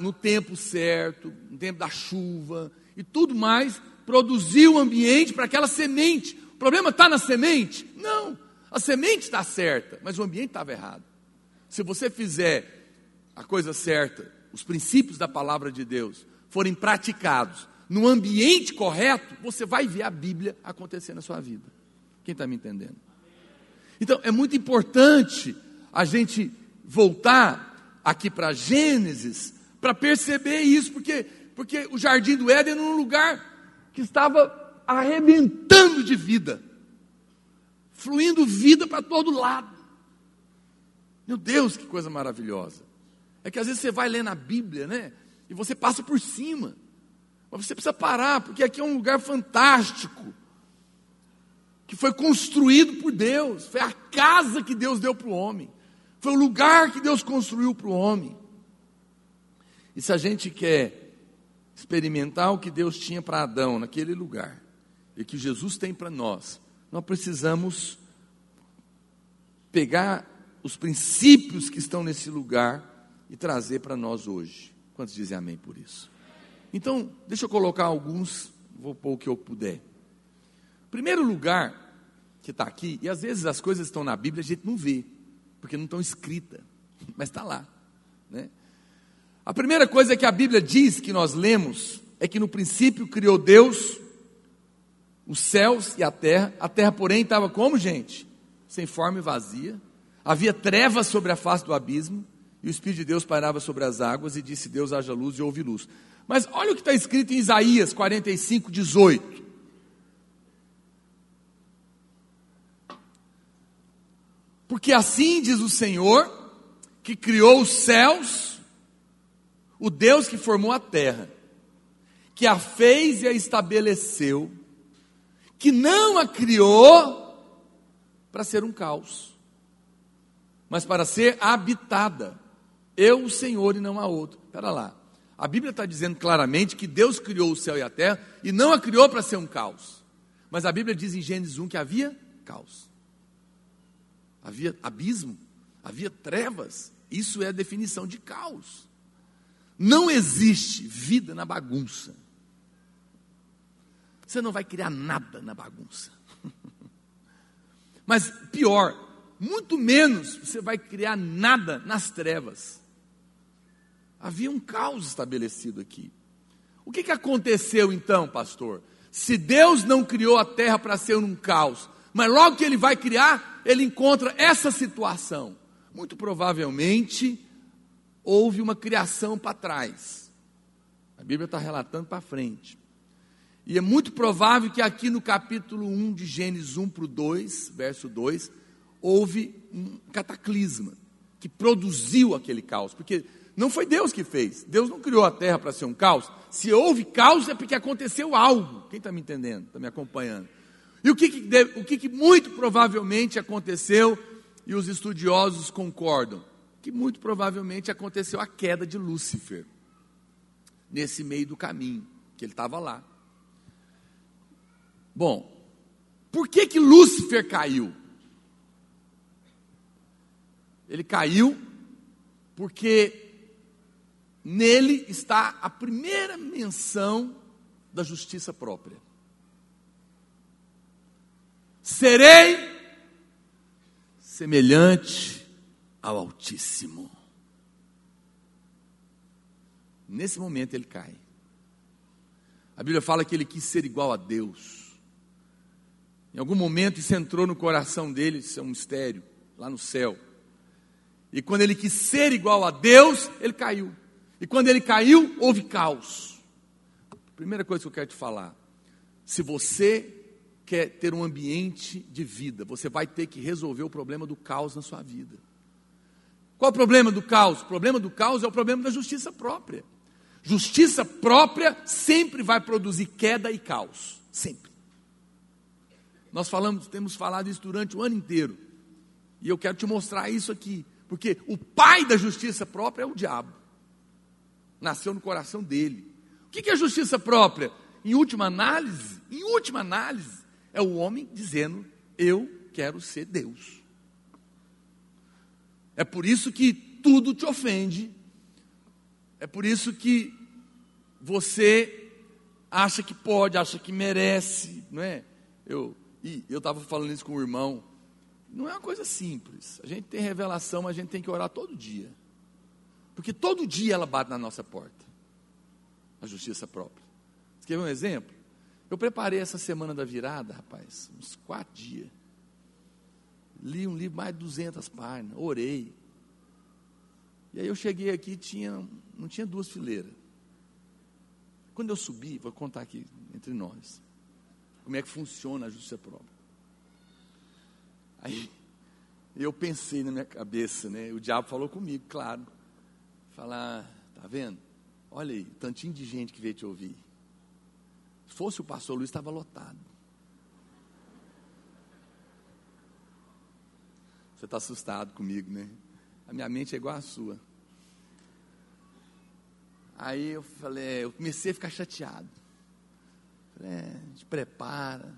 no tempo certo, no tempo da chuva e tudo mais, produzir o ambiente para aquela semente. O problema está na semente? Não, a semente está certa, mas o ambiente estava errado. Se você fizer a coisa certa, os princípios da palavra de Deus forem praticados no ambiente correto, você vai ver a Bíblia acontecer na sua vida. Quem está me entendendo? Então, é muito importante a gente voltar aqui para Gênesis para perceber isso, porque, porque o jardim do Éden era um lugar que estava arrebentando de vida, fluindo vida para todo lado. Meu Deus, que coisa maravilhosa! É que às vezes você vai ler na Bíblia, né? E você passa por cima. Mas você precisa parar, porque aqui é um lugar fantástico que foi construído por Deus, foi a casa que Deus deu para o homem, foi o lugar que Deus construiu para o homem. E se a gente quer experimentar o que Deus tinha para Adão naquele lugar, e que Jesus tem para nós, nós precisamos pegar os princípios que estão nesse lugar e trazer para nós hoje. Quantos dizem amém por isso? Então, deixa eu colocar alguns, vou pôr o que eu puder. Primeiro lugar, que está aqui, e às vezes as coisas estão na Bíblia, a gente não vê, porque não estão escritas, mas está lá. Né? A primeira coisa que a Bíblia diz que nós lemos é que no princípio criou Deus os céus e a terra, a terra, porém, estava como, gente? Sem forma e vazia, havia trevas sobre a face do abismo, e o Espírito de Deus pairava sobre as águas, e disse: Deus haja luz e houve luz. Mas olha o que está escrito em Isaías 45, 18. Porque assim diz o Senhor, que criou os céus, o Deus que formou a terra, que a fez e a estabeleceu, que não a criou para ser um caos, mas para ser habitada. Eu, o Senhor, e não há outro. Espera lá. A Bíblia está dizendo claramente que Deus criou o céu e a terra e não a criou para ser um caos. Mas a Bíblia diz em Gênesis 1 que havia caos havia abismo, havia trevas. Isso é a definição de caos. Não existe vida na bagunça. Você não vai criar nada na bagunça. Mas pior, muito menos você vai criar nada nas trevas. Havia um caos estabelecido aqui. O que, que aconteceu então, pastor? Se Deus não criou a terra para ser um caos, mas logo que ele vai criar, ele encontra essa situação. Muito provavelmente houve uma criação para trás. A Bíblia está relatando para frente. E é muito provável que aqui no capítulo 1 de Gênesis 1 para o 2, verso 2, houve um cataclisma que produziu aquele caos, porque não foi Deus que fez. Deus não criou a terra para ser um caos. Se houve caos é porque aconteceu algo. Quem está me entendendo? Está me acompanhando? E o que, que deve, o que, que muito provavelmente aconteceu, e os estudiosos concordam, que muito provavelmente aconteceu a queda de Lúcifer, nesse meio do caminho, que ele estava lá. Bom, por que que Lúcifer caiu? Ele caiu porque nele está a primeira menção da justiça própria. Serei semelhante ao Altíssimo. Nesse momento ele cai. A Bíblia fala que ele quis ser igual a Deus. Em algum momento isso entrou no coração dele, isso é um mistério, lá no céu. E quando ele quis ser igual a Deus, ele caiu. E quando ele caiu, houve caos. Primeira coisa que eu quero te falar: se você quer ter um ambiente de vida, você vai ter que resolver o problema do caos na sua vida. Qual o problema do caos? O problema do caos é o problema da justiça própria. Justiça própria sempre vai produzir queda e caos, sempre. Nós falamos, temos falado isso durante o ano inteiro. E eu quero te mostrar isso aqui. Porque o pai da justiça própria é o diabo. Nasceu no coração dele. O que é justiça própria? Em última análise, em última análise, é o homem dizendo: Eu quero ser Deus. É por isso que tudo te ofende. É por isso que você acha que pode, acha que merece, não é? Eu eu estava falando isso com o irmão não é uma coisa simples. A gente tem revelação, mas a gente tem que orar todo dia. Porque todo dia ela bate na nossa porta. A justiça própria. Você quer ver um exemplo? Eu preparei essa semana da virada, rapaz, uns quatro dias. Li um livro mais de 200 páginas, orei. E aí eu cheguei aqui, tinha, não tinha duas fileiras. Quando eu subi, vou contar aqui entre nós, como é que funciona a justiça própria. Aí eu pensei na minha cabeça, né? O diabo falou comigo, claro. Falar, tá vendo? Olha aí, tantinho de gente que veio te ouvir. Se fosse o pastor Luiz, estava lotado. Você está assustado comigo, né? A minha mente é igual à sua. Aí eu falei, eu comecei a ficar chateado. Falei, é, gente prepara,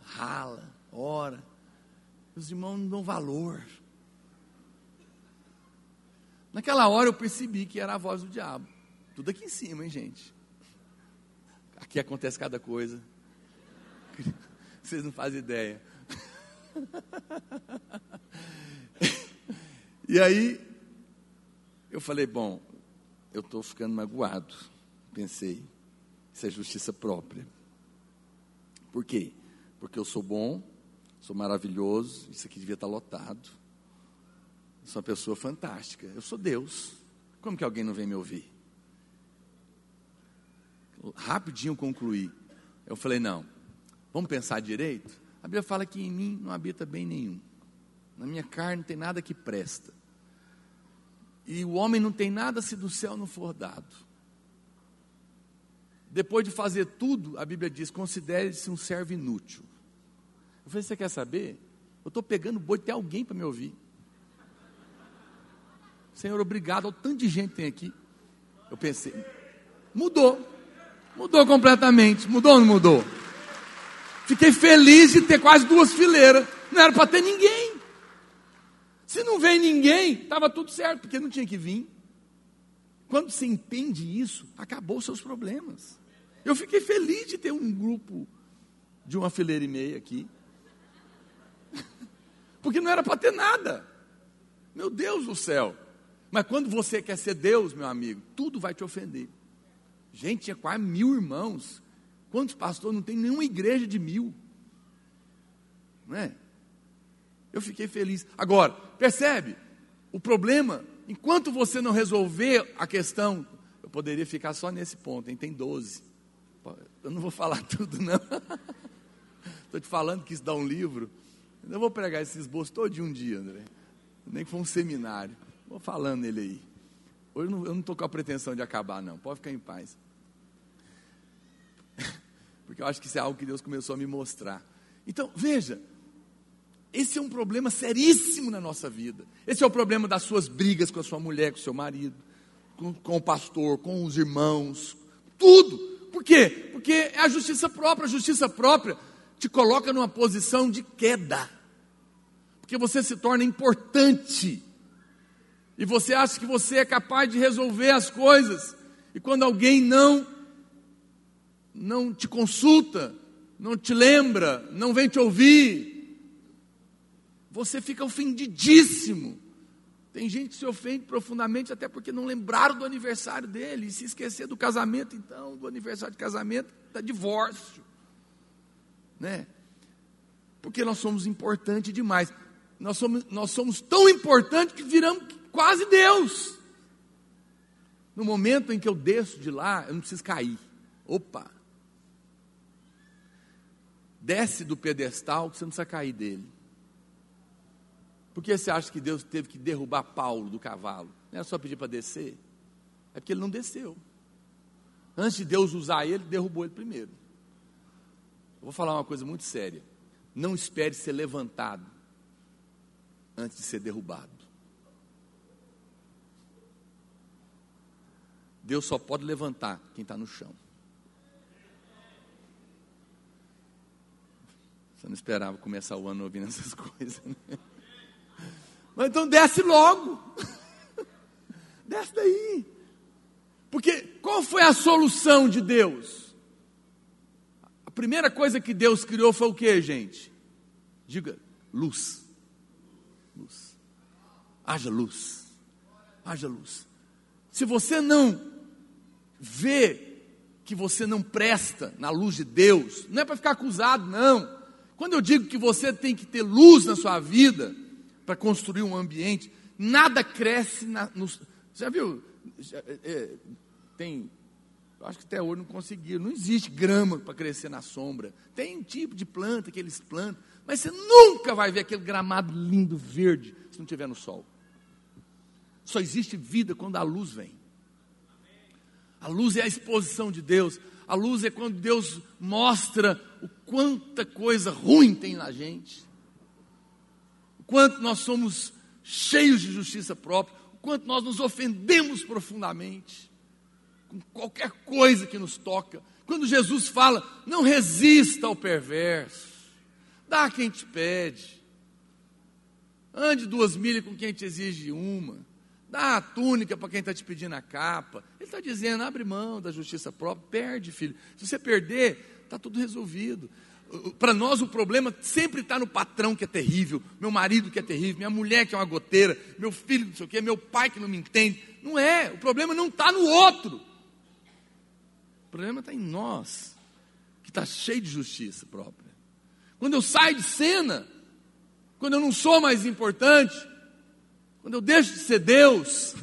rala, ora. Os irmãos não dão valor. Naquela hora eu percebi que era a voz do diabo. Tudo aqui em cima, hein, gente? Aqui acontece cada coisa. Vocês não fazem ideia. E aí, eu falei: bom, eu estou ficando magoado. Pensei, isso é justiça própria. Por quê? Porque eu sou bom, sou maravilhoso, isso aqui devia estar lotado. Sou uma pessoa fantástica. Eu sou Deus. Como que alguém não vem me ouvir? Rapidinho concluí. Eu falei: não, vamos pensar direito? A Bíblia fala que em mim não habita bem nenhum. Na minha carne não tem nada que presta. E o homem não tem nada se do céu não for dado. Depois de fazer tudo, a Bíblia diz: considere-se um servo inútil. Eu falei, você quer saber? Eu estou pegando boi, tem alguém para me ouvir. Senhor, obrigado ao tanto de gente que tem aqui. Eu pensei, mudou. Mudou completamente. Mudou ou não mudou? Fiquei feliz de ter quase duas fileiras. Não era para ter ninguém. Se não vem ninguém, estava tudo certo, porque não tinha que vir. Quando você entende isso, acabou seus problemas. Eu fiquei feliz de ter um grupo de uma fileira e meia aqui porque não era para ter nada. Meu Deus do céu. Mas quando você quer ser Deus, meu amigo, tudo vai te ofender. Gente, tinha quase mil irmãos. Quantos pastores? Não tem nenhuma igreja de mil. Não é? Eu fiquei feliz. Agora, percebe? O problema, enquanto você não resolver a questão, eu poderia ficar só nesse ponto, hein? tem 12. Eu não vou falar tudo, não. Estou te falando que isso dá um livro. Eu vou pregar esse esboço todo de um dia, André. Nem que for um seminário. Vou falando ele aí. Eu não estou com a pretensão de acabar, não. Pode ficar em paz. Porque eu acho que isso é algo que Deus começou a me mostrar. Então, veja, esse é um problema seríssimo na nossa vida. Esse é o problema das suas brigas com a sua mulher, com o seu marido, com, com o pastor, com os irmãos, tudo. Por quê? Porque é a justiça própria. A justiça própria te coloca numa posição de queda. Porque você se torna importante. E você acha que você é capaz de resolver as coisas. E quando alguém não não te consulta, não te lembra, não vem te ouvir, você fica ofendidíssimo. Tem gente que se ofende profundamente até porque não lembraram do aniversário dele. E se esquecer do casamento, então, do aniversário de casamento, da divórcio. Né? Porque nós somos importantes demais. Nós somos, nós somos tão importantes que viramos quase Deus. No momento em que eu desço de lá, eu não preciso cair. Opa! Desce do pedestal que você não precisa cair dele. Por que você acha que Deus teve que derrubar Paulo do cavalo? Não era só pedir para descer? É porque ele não desceu. Antes de Deus usar ele, derrubou ele primeiro. Eu vou falar uma coisa muito séria. Não espere ser levantado antes de ser derrubado. Deus só pode levantar quem está no chão. Você não esperava começar o ano ouvindo essas coisas, né? Mas então desce logo. desce daí. Porque qual foi a solução de Deus? A primeira coisa que Deus criou foi o que, gente? Diga, luz. Luz. Haja luz. Haja luz. Se você não vê que você não presta na luz de Deus, não é para ficar acusado, não. Quando eu digo que você tem que ter luz na sua vida, para construir um ambiente. Nada cresce na, no, já viu? Já, é, é tem, acho que até hoje não conseguiram. Não existe grama para crescer na sombra. Tem um tipo de planta que eles plantam, mas você nunca vai ver aquele gramado lindo verde se não estiver no sol. Só existe vida quando a luz vem. A luz é a exposição de Deus. A luz é quando Deus mostra o quanta coisa ruim tem na gente. Quanto nós somos cheios de justiça própria, o quanto nós nos ofendemos profundamente com qualquer coisa que nos toca. Quando Jesus fala, não resista ao perverso, dá quem te pede, ande duas milhas com quem te exige uma, dá a túnica para quem está te pedindo a capa. Ele está dizendo, abre mão da justiça própria, perde, filho. Se você perder, está tudo resolvido para nós o problema sempre está no patrão que é terrível, meu marido que é terrível, minha mulher que é uma goteira, meu filho não sei o quê, meu pai que não me entende. Não é, o problema não está no outro. O problema está em nós, que está cheio de justiça própria. Quando eu saio de cena, quando eu não sou mais importante, quando eu deixo de ser Deus,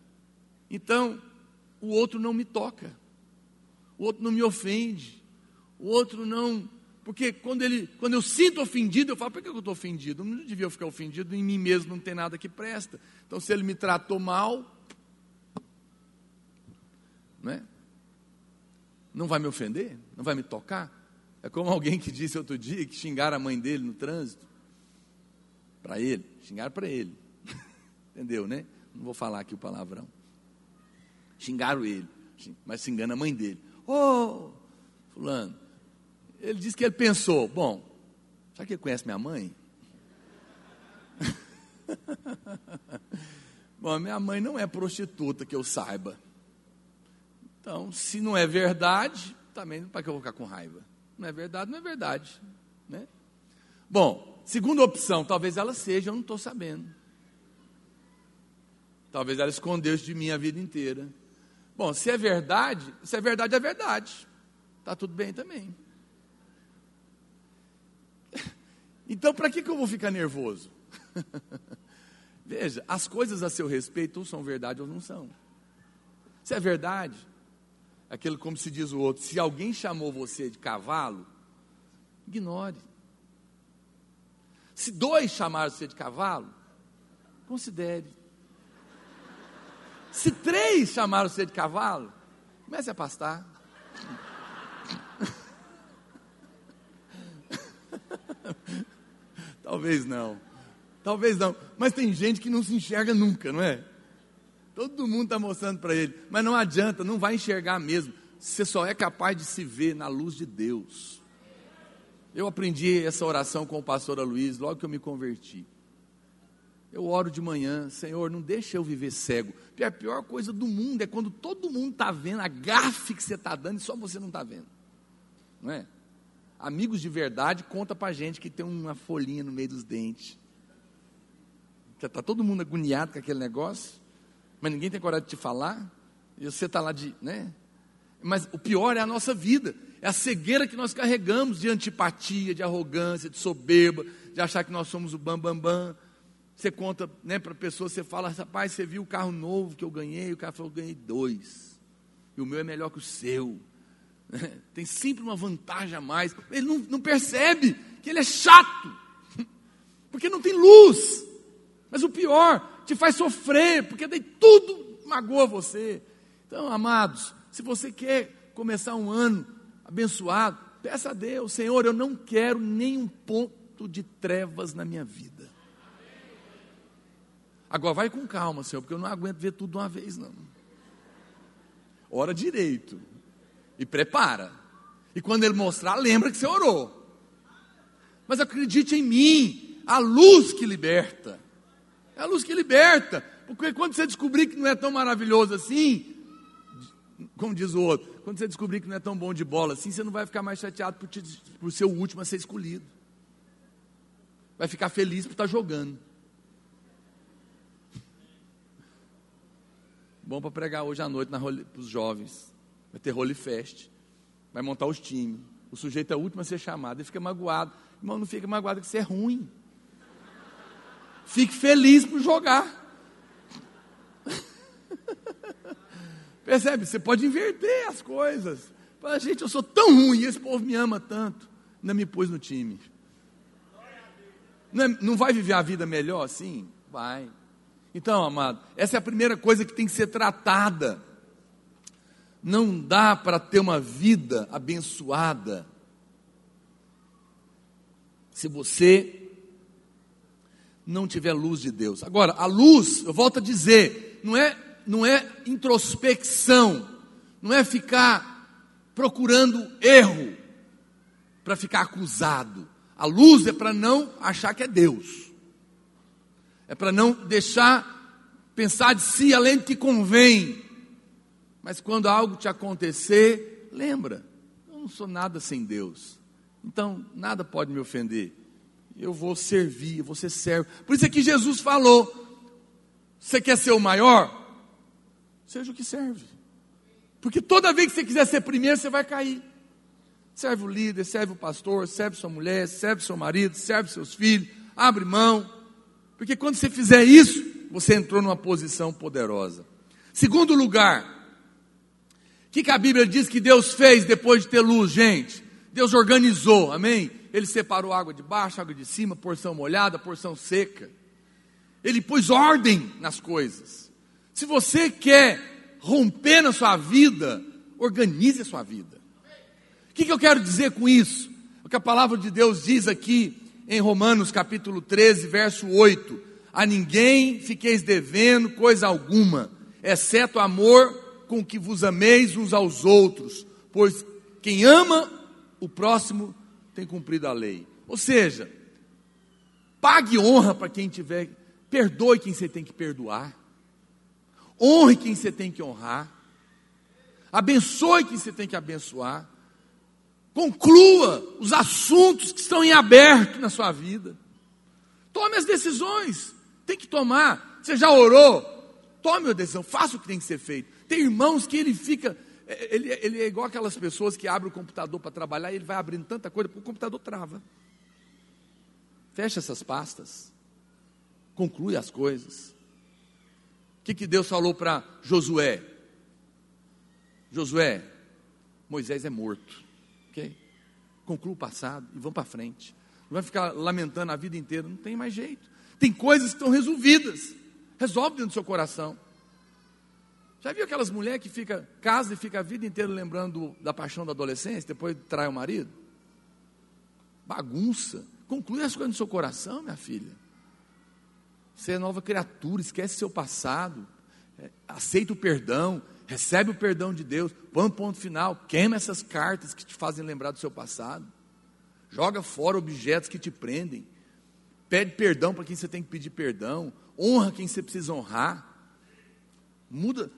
então o outro não me toca, o outro não me ofende, o outro não porque quando, ele, quando eu sinto ofendido, eu falo, por que eu estou ofendido? Eu não devia ficar ofendido, em mim mesmo não tem nada que presta. Então, se ele me tratou mal, não é? Não vai me ofender? Não vai me tocar? É como alguém que disse outro dia que xingaram a mãe dele no trânsito. Para ele, xingaram para ele. Entendeu, né? Não vou falar aqui o palavrão. Xingaram ele, mas se engana a mãe dele. Ô, oh, fulano, ele disse que ele pensou: bom, será que ele conhece minha mãe? bom, minha mãe não é prostituta, que eu saiba. Então, se não é verdade, também para que eu vou ficar com raiva? Não é verdade, não é verdade. Né? Bom, segunda opção, talvez ela seja, eu não estou sabendo. Talvez ela escondeu isso de mim a vida inteira. Bom, se é verdade, se é verdade, é verdade. Está tudo bem também. Então, para que, que eu vou ficar nervoso? Veja, as coisas a seu respeito ou são verdade ou não são. Se é verdade, Aquele, como se diz o outro, se alguém chamou você de cavalo, ignore. Se dois chamaram você de cavalo, considere. Se três chamaram você de cavalo, comece a pastar. Talvez não. Talvez não. Mas tem gente que não se enxerga nunca, não é? Todo mundo está mostrando para ele. Mas não adianta, não vai enxergar mesmo. Você só é capaz de se ver na luz de Deus. Eu aprendi essa oração com o pastor Luiz logo que eu me converti. Eu oro de manhã, Senhor, não deixa eu viver cego. A pior coisa do mundo é quando todo mundo está vendo a gafe que você está dando e só você não está vendo. Não é? Amigos de verdade conta para gente que tem uma folhinha no meio dos dentes. Está todo mundo agoniado com aquele negócio, mas ninguém tem coragem de te falar. E você está lá de, né? Mas o pior é a nossa vida, é a cegueira que nós carregamos de antipatia, de arrogância, de soberba, de achar que nós somos o bam bam bam. Você conta né, para a pessoa, você fala, rapaz, você viu o carro novo que eu ganhei? O cara falou, eu ganhei dois. E o meu é melhor que o seu. Tem sempre uma vantagem a mais. Ele não, não percebe que ele é chato, porque não tem luz. Mas o pior, te faz sofrer, porque daí tudo magoa você. Então, amados, se você quer começar um ano abençoado, peça a Deus, Senhor, eu não quero nenhum ponto de trevas na minha vida. Agora vai com calma, Senhor, porque eu não aguento ver tudo de uma vez, não. Ora direito. E prepara. E quando ele mostrar, lembra que você orou. Mas acredite em mim, a luz que liberta. É a luz que liberta. Porque quando você descobrir que não é tão maravilhoso assim, como diz o outro, quando você descobrir que não é tão bom de bola assim, você não vai ficar mais chateado por, te, por ser o último a ser escolhido. Vai ficar feliz por estar jogando. Bom para pregar hoje à noite para os jovens. Vai ter Holy Fest. Vai montar os times. O sujeito é o último a ser chamado. Ele fica magoado. Irmão, não fica magoado que você é ruim. Fique feliz por jogar. Percebe? Você pode inverter as coisas. Fala, gente, eu sou tão ruim, esse povo me ama tanto. Ainda me pôs no time. Não, é, não vai viver a vida melhor assim? Vai. Então, amado, essa é a primeira coisa que tem que ser tratada. Não dá para ter uma vida abençoada se você não tiver luz de Deus. Agora, a luz, eu volto a dizer, não é, não é introspecção, não é ficar procurando erro para ficar acusado. A luz é para não achar que é Deus é para não deixar pensar de si além do que convém. Mas quando algo te acontecer, lembra, eu não sou nada sem Deus. Então, nada pode me ofender. Eu vou servir, eu vou ser servo. Por isso é que Jesus falou: você quer ser o maior? Seja o que serve. Porque toda vez que você quiser ser primeiro, você vai cair. Serve o líder, serve o pastor, serve sua mulher, serve seu marido, serve seus filhos, abre mão. Porque quando você fizer isso, você entrou numa posição poderosa. Segundo lugar, o que, que a Bíblia diz que Deus fez depois de ter luz, gente? Deus organizou, amém? Ele separou água de baixo, água de cima, porção molhada, porção seca. Ele pôs ordem nas coisas. Se você quer romper na sua vida, organize a sua vida. O que, que eu quero dizer com isso? O que a palavra de Deus diz aqui em Romanos capítulo 13, verso 8: A ninguém fiqueis devendo coisa alguma, exceto amor com que vos ameis uns aos outros, pois quem ama o próximo tem cumprido a lei. Ou seja, pague honra para quem tiver, perdoe quem você tem que perdoar, honre quem você tem que honrar, abençoe quem você tem que abençoar. Conclua os assuntos que estão em aberto na sua vida. Tome as decisões. Tem que tomar. Você já orou? Tome a decisão. Faça o que tem que ser feito. Tem irmãos que ele fica. É, ele, ele é igual aquelas pessoas que abrem o computador para trabalhar e ele vai abrindo tanta coisa, o computador trava. Fecha essas pastas. Conclui as coisas. O que, que Deus falou para Josué? Josué, Moisés é morto. Ok? Conclua o passado e vamos para frente. Não vai ficar lamentando a vida inteira, não tem mais jeito. Tem coisas que estão resolvidas. Resolve dentro do seu coração. Já viu aquelas mulheres que fica casa e fica a vida inteira lembrando da paixão da adolescência, depois trai o marido? Bagunça. Conclui as coisas no seu coração, minha filha. Você é nova criatura, esquece seu passado, é, aceita o perdão, recebe o perdão de Deus, põe um ponto final, queima essas cartas que te fazem lembrar do seu passado, joga fora objetos que te prendem, pede perdão para quem você tem que pedir perdão, honra quem você precisa honrar, muda,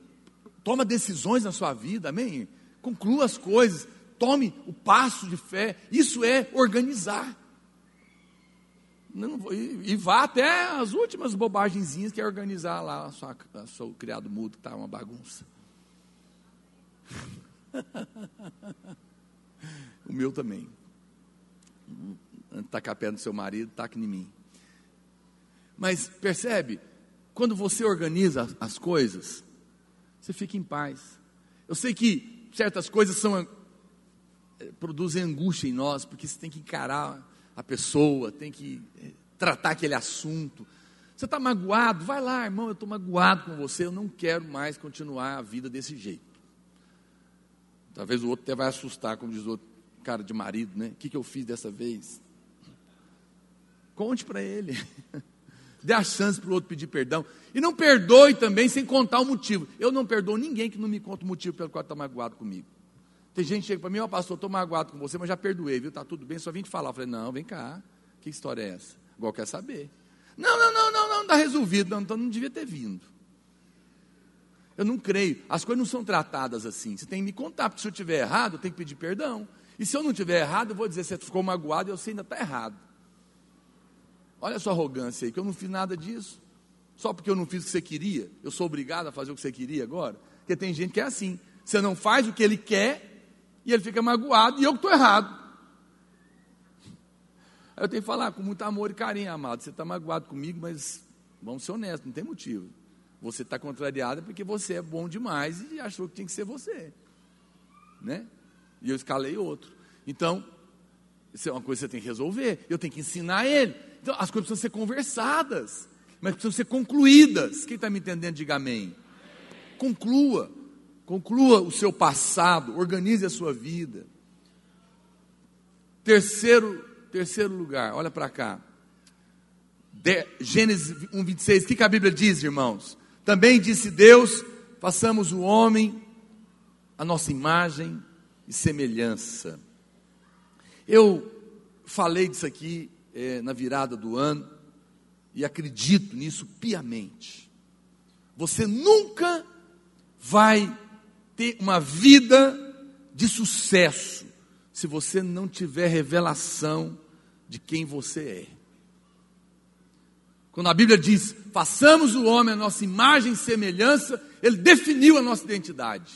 toma decisões na sua vida, amém? Conclua as coisas, tome o passo de fé, isso é organizar. Não, e, e, vá até as últimas bobagenzinhas que é organizar lá a seu criado mudo, que está uma bagunça. o meu também. Tacar pé no seu marido, taca em mim. Mas percebe, quando você organiza as coisas, você fica em paz. Eu sei que certas coisas são eh, produzem angústia em nós, porque você tem que encarar a pessoa, tem que eh, tratar aquele assunto. Você está magoado? Vai lá, irmão, eu estou magoado com você, eu não quero mais continuar a vida desse jeito. Talvez o outro até vai assustar, como diz o outro cara de marido, né? O que, que eu fiz dessa vez? Conte para ele. Dê a chance para o outro pedir perdão. E não perdoe também sem contar o motivo. Eu não perdoo ninguém que não me conta o motivo pelo qual está magoado comigo. Tem gente que chega para mim, ó oh, pastor, estou magoado com você, mas já perdoei, viu? Está tudo bem, só vim te falar. Eu falei, não, vem cá. Que história é essa? Igual quer saber. Não, não, não, não, não, está resolvido. Não, então não devia ter vindo. Eu não creio. As coisas não são tratadas assim. Você tem que me contar, porque se eu tiver errado, eu tenho que pedir perdão. E se eu não tiver errado, eu vou dizer, você ficou magoado e eu sei ainda está errado. Olha a sua arrogância aí, que eu não fiz nada disso. Só porque eu não fiz o que você queria, eu sou obrigado a fazer o que você queria agora? Porque tem gente que é assim. Você não faz o que ele quer e ele fica magoado e eu que estou errado. Aí eu tenho que falar com muito amor e carinho, amado. Você está magoado comigo, mas vamos ser honestos, não tem motivo. Você está contrariado porque você é bom demais e achou que tinha que ser você. Né? E eu escalei outro. Então, isso é uma coisa que você tem que resolver. Eu tenho que ensinar ele. Então, as coisas precisam ser conversadas, mas precisam ser concluídas. Quem está me entendendo, diga amém. Conclua. Conclua o seu passado, organize a sua vida. Terceiro, terceiro lugar, olha para cá. De, Gênesis 1, 26, o que, que a Bíblia diz, irmãos? Também disse Deus: façamos o homem a nossa imagem e semelhança. Eu falei disso aqui é, na virada do ano e acredito nisso piamente. Você nunca vai ter uma vida de sucesso se você não tiver revelação de quem você é. Quando a Bíblia diz, façamos o homem a nossa imagem e semelhança, ele definiu a nossa identidade.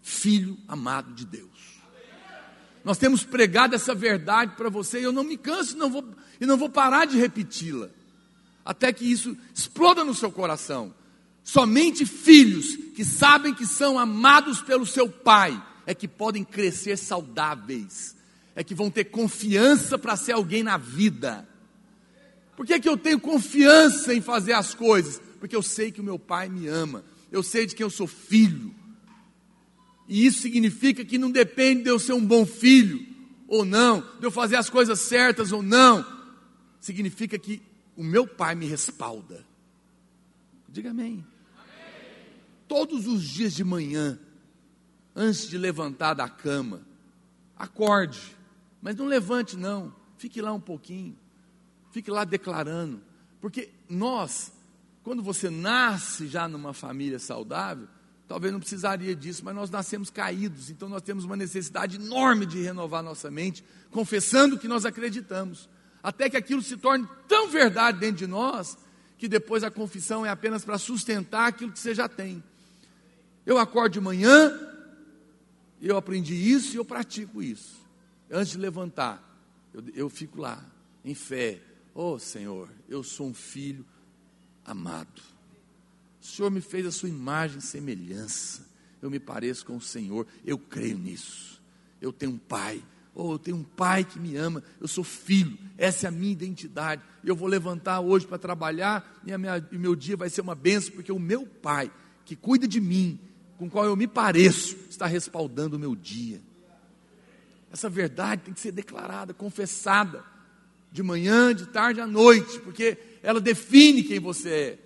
Filho amado de Deus. Nós temos pregado essa verdade para você e eu não me canso não vou, e não vou parar de repeti-la. Até que isso exploda no seu coração. Somente filhos que sabem que são amados pelo seu pai é que podem crescer saudáveis, é que vão ter confiança para ser alguém na vida por que, que eu tenho confiança em fazer as coisas? Porque eu sei que o meu pai me ama, eu sei de quem eu sou filho. E isso significa que não depende de eu ser um bom filho ou não, de eu fazer as coisas certas ou não. Significa que o meu pai me respalda. Diga amém. amém. Todos os dias de manhã, antes de levantar da cama, acorde, mas não levante não, fique lá um pouquinho. Fique lá declarando. Porque nós, quando você nasce já numa família saudável, talvez não precisaria disso, mas nós nascemos caídos, então nós temos uma necessidade enorme de renovar nossa mente, confessando que nós acreditamos, até que aquilo se torne tão verdade dentro de nós, que depois a confissão é apenas para sustentar aquilo que você já tem. Eu acordo de manhã, eu aprendi isso e eu pratico isso. Antes de levantar, eu, eu fico lá, em fé, Oh Senhor, eu sou um filho amado. O Senhor me fez a sua imagem e semelhança. eu me pareço com o Senhor. Eu creio nisso. Eu tenho um pai. Oh, eu tenho um pai que me ama. Eu sou filho. Essa é a minha identidade. Eu vou levantar hoje para trabalhar e o meu dia vai ser uma benção, porque o meu pai, que cuida de mim, com qual eu me pareço, está respaldando o meu dia. Essa verdade tem que ser declarada, confessada, de manhã, de tarde à noite, porque ela define quem você é.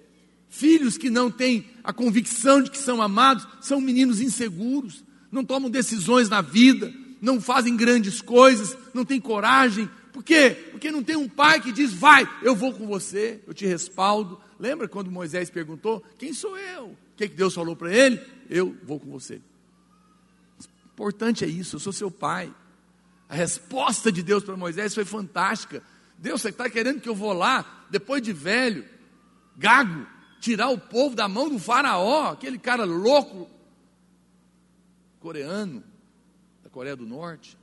Filhos que não têm a convicção de que são amados são meninos inseguros, não tomam decisões na vida, não fazem grandes coisas, não têm coragem. Por quê? Porque não tem um pai que diz: vai, eu vou com você, eu te respaldo. Lembra quando Moisés perguntou: quem sou eu? O que, que Deus falou para ele? Eu vou com você. Importante é isso, eu sou seu pai. A resposta de Deus para Moisés foi fantástica. Deus, você está querendo que eu vou lá, depois de velho, gago, tirar o povo da mão do faraó, aquele cara louco, coreano, da Coreia do Norte.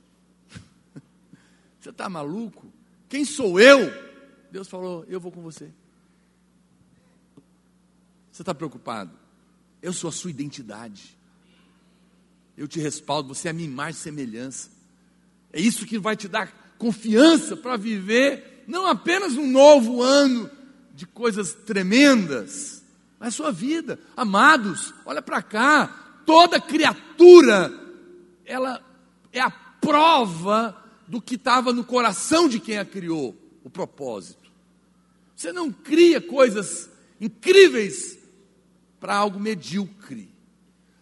Você está maluco? Quem sou eu? Deus falou: Eu vou com você. Você está preocupado? Eu sou a sua identidade. Eu te respaldo, você é a minha imagem e semelhança. É isso que vai te dar confiança para viver não apenas um novo ano de coisas tremendas, mas sua vida. Amados, olha para cá, toda criatura, ela é a prova do que estava no coração de quem a criou, o propósito. Você não cria coisas incríveis para algo medíocre.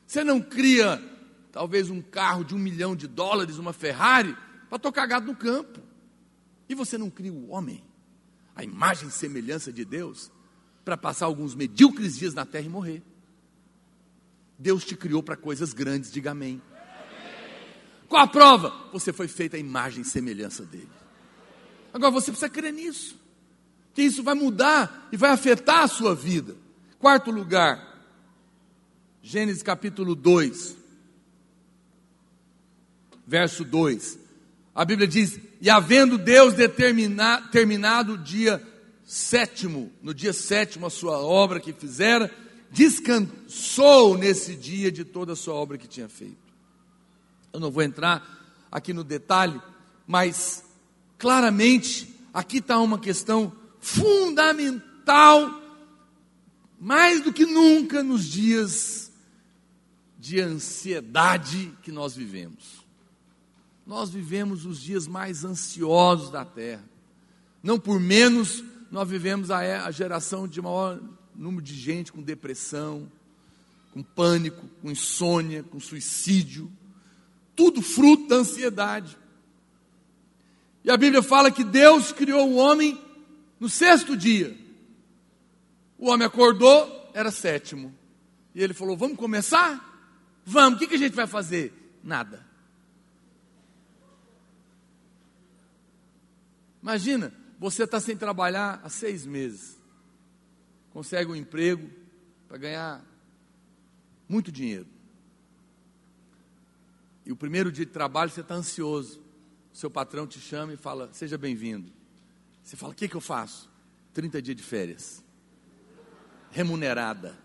Você não cria, talvez, um carro de um milhão de dólares, uma Ferrari, para tocar gado no campo. E você não cria o homem, a imagem e semelhança de Deus, para passar alguns medíocres dias na terra e morrer. Deus te criou para coisas grandes, diga amém. Qual a prova? Você foi feita a imagem e semelhança dele. Agora você precisa crer nisso, que isso vai mudar e vai afetar a sua vida. Quarto lugar, Gênesis capítulo 2, verso 2. A Bíblia diz: E havendo Deus determinado, terminado o dia sétimo, no dia sétimo, a sua obra que fizera, descansou nesse dia de toda a sua obra que tinha feito. Eu não vou entrar aqui no detalhe, mas claramente aqui está uma questão fundamental, mais do que nunca nos dias de ansiedade que nós vivemos. Nós vivemos os dias mais ansiosos da terra. Não por menos, nós vivemos a, geração de maior número de gente com depressão, com pânico, com insônia, com suicídio. Tudo fruto da ansiedade. E a Bíblia fala que Deus criou o homem no sexto dia. O homem acordou, era sétimo. E ele falou: Vamos começar? Vamos, o que, que a gente vai fazer? Nada. Imagina, você está sem trabalhar há seis meses, consegue um emprego para ganhar muito dinheiro. E o primeiro dia de trabalho você está ansioso. Seu patrão te chama e fala: Seja bem-vindo. Você fala: O que, que eu faço? 30 dias de férias, remunerada.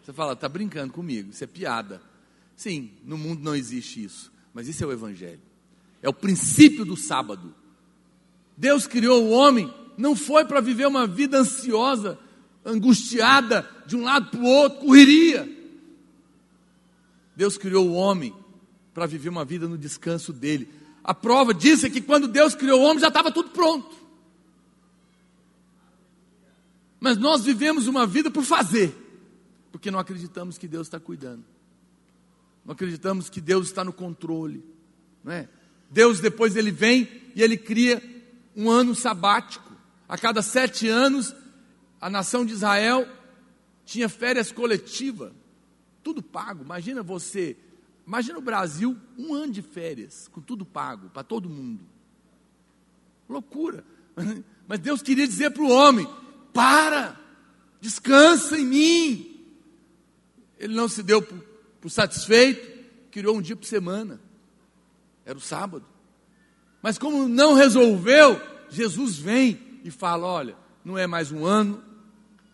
Você fala: Está brincando comigo, isso é piada. Sim, no mundo não existe isso, mas isso é o Evangelho. É o princípio do sábado. Deus criou o homem, não foi para viver uma vida ansiosa, angustiada, de um lado para o outro, correria. Deus criou o homem para viver uma vida no descanso dele. A prova disso é que quando Deus criou o homem já estava tudo pronto. Mas nós vivemos uma vida por fazer, porque não acreditamos que Deus está cuidando, não acreditamos que Deus está no controle, não é? Deus depois ele vem e ele cria um ano sabático. A cada sete anos, a nação de Israel tinha férias coletivas, tudo pago. Imagina você, imagina o Brasil, um ano de férias, com tudo pago, para todo mundo. Loucura. Mas Deus queria dizer para o homem: para, descansa em mim. Ele não se deu por, por satisfeito, criou um dia por semana, era o sábado. Mas como não resolveu, Jesus vem e fala: olha, não é mais um ano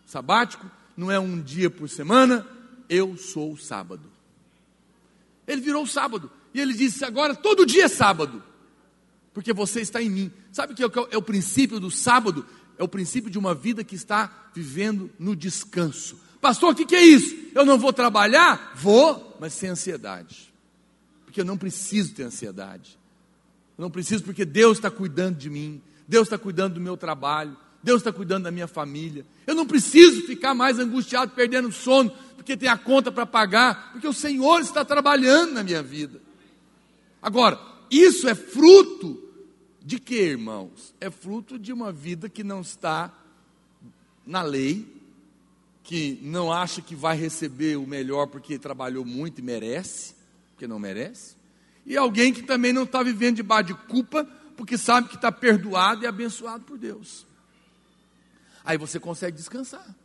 sabático, não é um dia por semana, eu sou o sábado. Ele virou o sábado. E ele disse: agora todo dia é sábado. Porque você está em mim. Sabe o que é o princípio do sábado? É o princípio de uma vida que está vivendo no descanso. Pastor, o que, que é isso? Eu não vou trabalhar? Vou, mas sem ansiedade. Porque eu não preciso ter ansiedade. Eu não preciso porque Deus está cuidando de mim. Deus está cuidando do meu trabalho. Deus está cuidando da minha família. Eu não preciso ficar mais angustiado, perdendo sono, porque tem a conta para pagar, porque o Senhor está trabalhando na minha vida. Agora, isso é fruto de quê, irmãos? É fruto de uma vida que não está na lei, que não acha que vai receber o melhor porque trabalhou muito e merece, porque não merece, e alguém que também não está vivendo debaixo de culpa, porque sabe que está perdoado e abençoado por Deus. Aí você consegue descansar.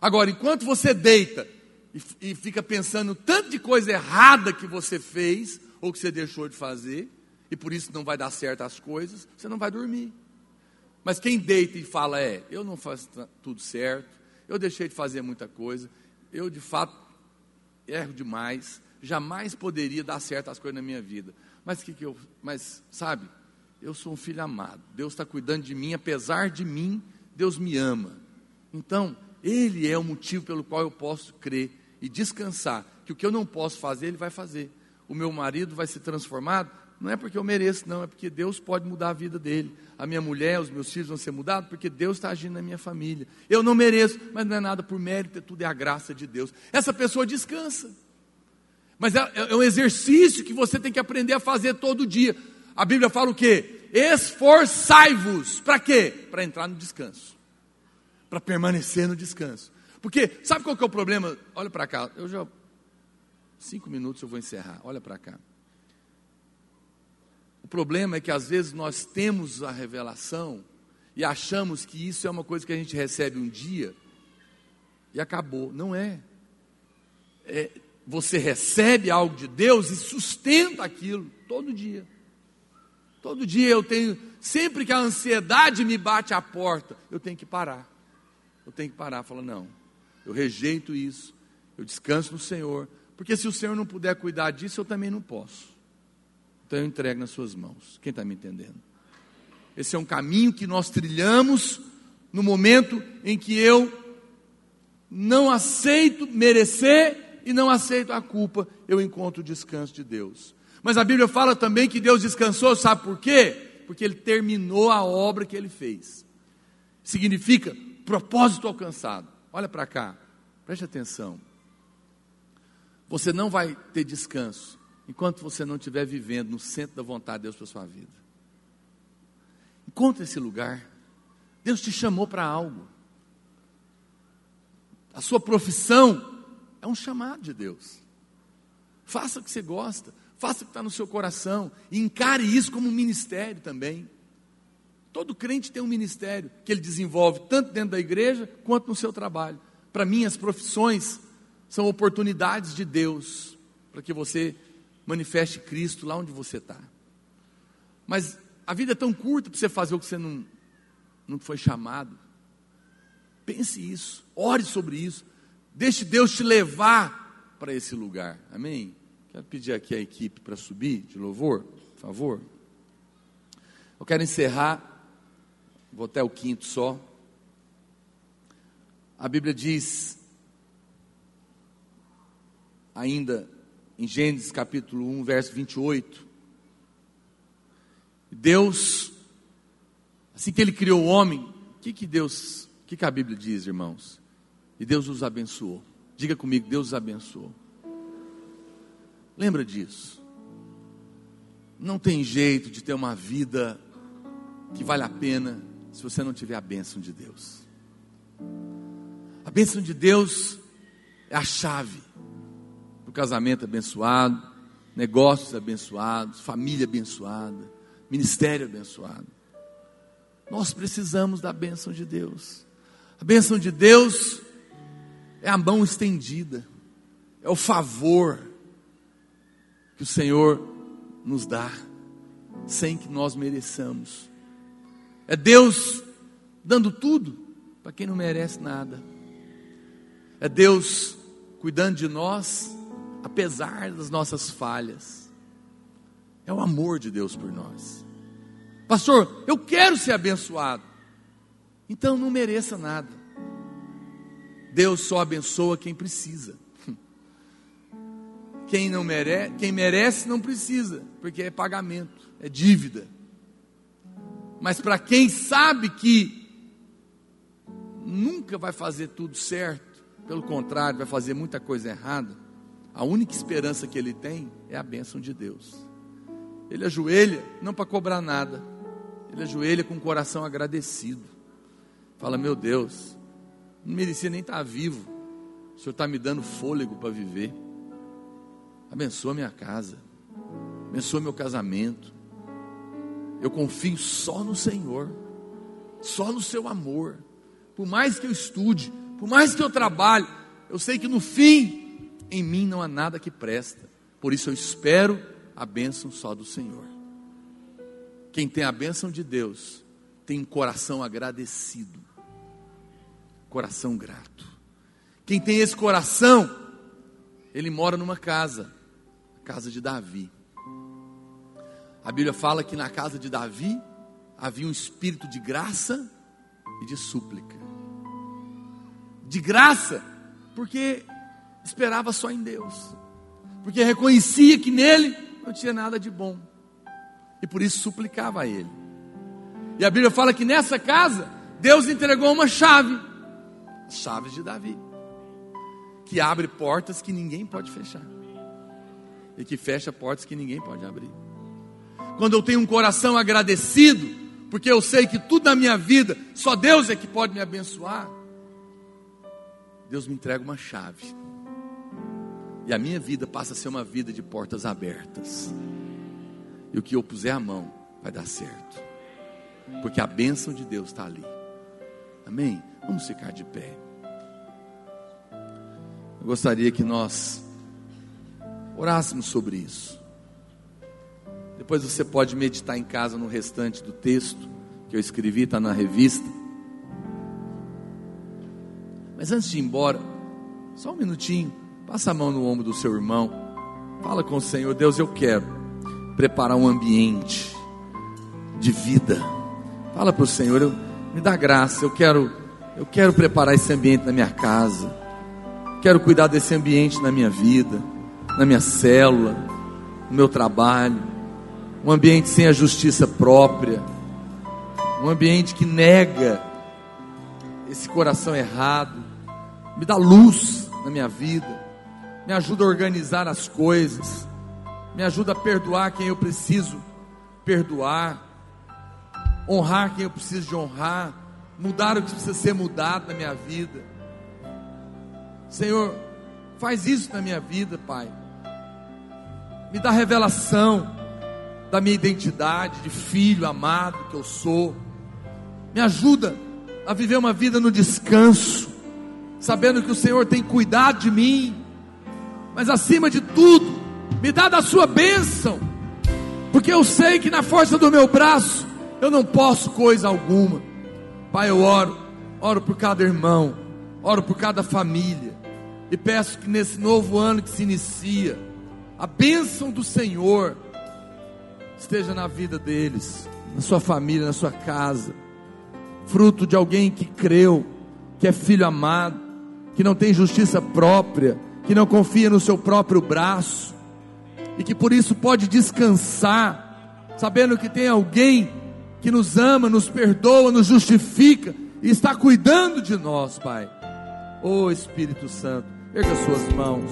Agora, enquanto você deita e, e fica pensando tanto de coisa errada que você fez ou que você deixou de fazer, e por isso não vai dar certo as coisas, você não vai dormir. Mas quem deita e fala é, eu não faço tudo certo, eu deixei de fazer muita coisa, eu de fato erro demais, jamais poderia dar certo as coisas na minha vida. Mas que que eu, mas sabe, eu sou um filho amado. Deus está cuidando de mim, apesar de mim, Deus me ama. Então, Ele é o motivo pelo qual eu posso crer e descansar que o que eu não posso fazer, Ele vai fazer. O meu marido vai ser transformado, não é porque eu mereço, não, é porque Deus pode mudar a vida dele. A minha mulher, os meus filhos vão ser mudados, porque Deus está agindo na minha família. Eu não mereço, mas não é nada por mérito, tudo é a graça de Deus. Essa pessoa descansa. Mas é, é um exercício que você tem que aprender a fazer todo dia. A Bíblia fala o quê? esforçai-vos. Para quê? Para entrar no descanso. Para permanecer no descanso. Porque, sabe qual que é o problema? Olha para cá, eu já. Cinco minutos eu vou encerrar. Olha para cá. O problema é que às vezes nós temos a revelação e achamos que isso é uma coisa que a gente recebe um dia e acabou. Não é. é você recebe algo de Deus e sustenta aquilo todo dia. Todo dia eu tenho, sempre que a ansiedade me bate à porta, eu tenho que parar. Eu tenho que parar, falar, não, eu rejeito isso, eu descanso no Senhor, porque se o Senhor não puder cuidar disso, eu também não posso. Então eu entrego nas suas mãos. Quem está me entendendo? Esse é um caminho que nós trilhamos no momento em que eu não aceito merecer e não aceito a culpa, eu encontro o descanso de Deus. Mas a Bíblia fala também que Deus descansou, sabe por quê? Porque ele terminou a obra que ele fez. Significa propósito alcançado. Olha para cá, preste atenção. Você não vai ter descanso enquanto você não estiver vivendo no centro da vontade de Deus para a sua vida. Encontre esse lugar. Deus te chamou para algo. A sua profissão um chamado de Deus. Faça o que você gosta. Faça o que está no seu coração. E encare isso como um ministério também. Todo crente tem um ministério que ele desenvolve tanto dentro da igreja quanto no seu trabalho. Para mim, as profissões são oportunidades de Deus para que você manifeste Cristo lá onde você está. Mas a vida é tão curta para você fazer o que você não, não foi chamado. Pense isso, ore sobre isso, deixe Deus te levar para esse lugar. Amém? Quero pedir aqui a equipe para subir de louvor, por favor. Eu quero encerrar, vou até o quinto só. A Bíblia diz, ainda em Gênesis capítulo 1, verso 28, Deus, assim que Ele criou o homem, o que, que Deus, o que, que a Bíblia diz, irmãos? E Deus os abençoou. Diga comigo, Deus os abençoou. Lembra disso. Não tem jeito de ter uma vida que vale a pena se você não tiver a bênção de Deus. A bênção de Deus é a chave do casamento abençoado, negócios abençoados, família abençoada, ministério abençoado. Nós precisamos da bênção de Deus. A bênção de Deus é a mão estendida, é o favor, que o Senhor nos dá, sem que nós mereçamos. É Deus dando tudo para quem não merece nada. É Deus cuidando de nós, apesar das nossas falhas. É o amor de Deus por nós. Pastor, eu quero ser abençoado. Então não mereça nada. Deus só abençoa quem precisa. Quem não merece, quem merece não precisa, porque é pagamento, é dívida. Mas para quem sabe que nunca vai fazer tudo certo, pelo contrário, vai fazer muita coisa errada, a única esperança que ele tem é a bênção de Deus. Ele ajoelha, não para cobrar nada, ele ajoelha com o coração agradecido. Fala, meu Deus, não merecia nem estar vivo, o Senhor está me dando fôlego para viver. Abençoa minha casa, abençoa meu casamento. Eu confio só no Senhor, só no seu amor. Por mais que eu estude, por mais que eu trabalhe, eu sei que no fim, em mim não há nada que presta. Por isso eu espero a bênção só do Senhor. Quem tem a bênção de Deus, tem um coração agradecido, coração grato. Quem tem esse coração, ele mora numa casa, a casa de Davi. A Bíblia fala que na casa de Davi havia um espírito de graça e de súplica. De graça, porque esperava só em Deus, porque reconhecia que nele não tinha nada de bom, e por isso suplicava a Ele. E a Bíblia fala que nessa casa, Deus entregou uma chave, chaves de Davi, que abre portas que ninguém pode fechar, e que fecha portas que ninguém pode abrir quando eu tenho um coração agradecido, porque eu sei que tudo na minha vida, só Deus é que pode me abençoar, Deus me entrega uma chave. E a minha vida passa a ser uma vida de portas abertas. E o que eu puser a mão vai dar certo. Porque a bênção de Deus está ali. Amém? Vamos ficar de pé. Eu gostaria que nós orássemos sobre isso. Depois você pode meditar em casa no restante do texto que eu escrevi, está na revista. Mas antes de ir embora, só um minutinho, passa a mão no ombro do seu irmão, fala com o Senhor, Deus, eu quero preparar um ambiente de vida. Fala para o Senhor, eu, me dá graça, eu quero, eu quero preparar esse ambiente na minha casa, quero cuidar desse ambiente na minha vida, na minha célula, no meu trabalho. Um ambiente sem a justiça própria, um ambiente que nega esse coração errado, me dá luz na minha vida, me ajuda a organizar as coisas, me ajuda a perdoar quem eu preciso perdoar, honrar quem eu preciso de honrar, mudar o que precisa ser mudado na minha vida. Senhor, faz isso na minha vida, Pai. Me dá revelação da minha identidade de filho amado que eu sou. Me ajuda a viver uma vida no descanso, sabendo que o Senhor tem cuidado de mim, mas acima de tudo, me dá da sua bênção, porque eu sei que na força do meu braço eu não posso coisa alguma. Pai, eu oro, oro por cada irmão, oro por cada família, e peço que nesse novo ano que se inicia, a bênção do Senhor esteja na vida deles, na sua família, na sua casa, fruto de alguém que creu, que é filho amado, que não tem justiça própria, que não confia no seu próprio braço, e que por isso pode descansar, sabendo que tem alguém que nos ama, nos perdoa, nos justifica e está cuidando de nós, Pai. Ô oh, Espírito Santo, erga suas mãos.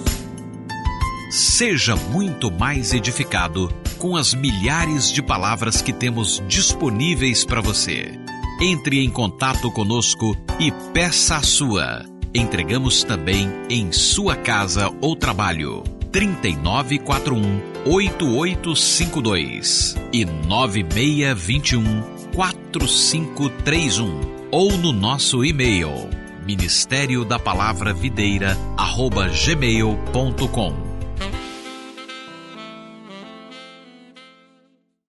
Seja muito mais edificado com as milhares de palavras que temos disponíveis para você. Entre em contato conosco e peça a sua. Entregamos também em sua casa ou trabalho. 3941 8852 e 9621 4531 ou no nosso e-mail ministério da palavra videira arroba gmail.com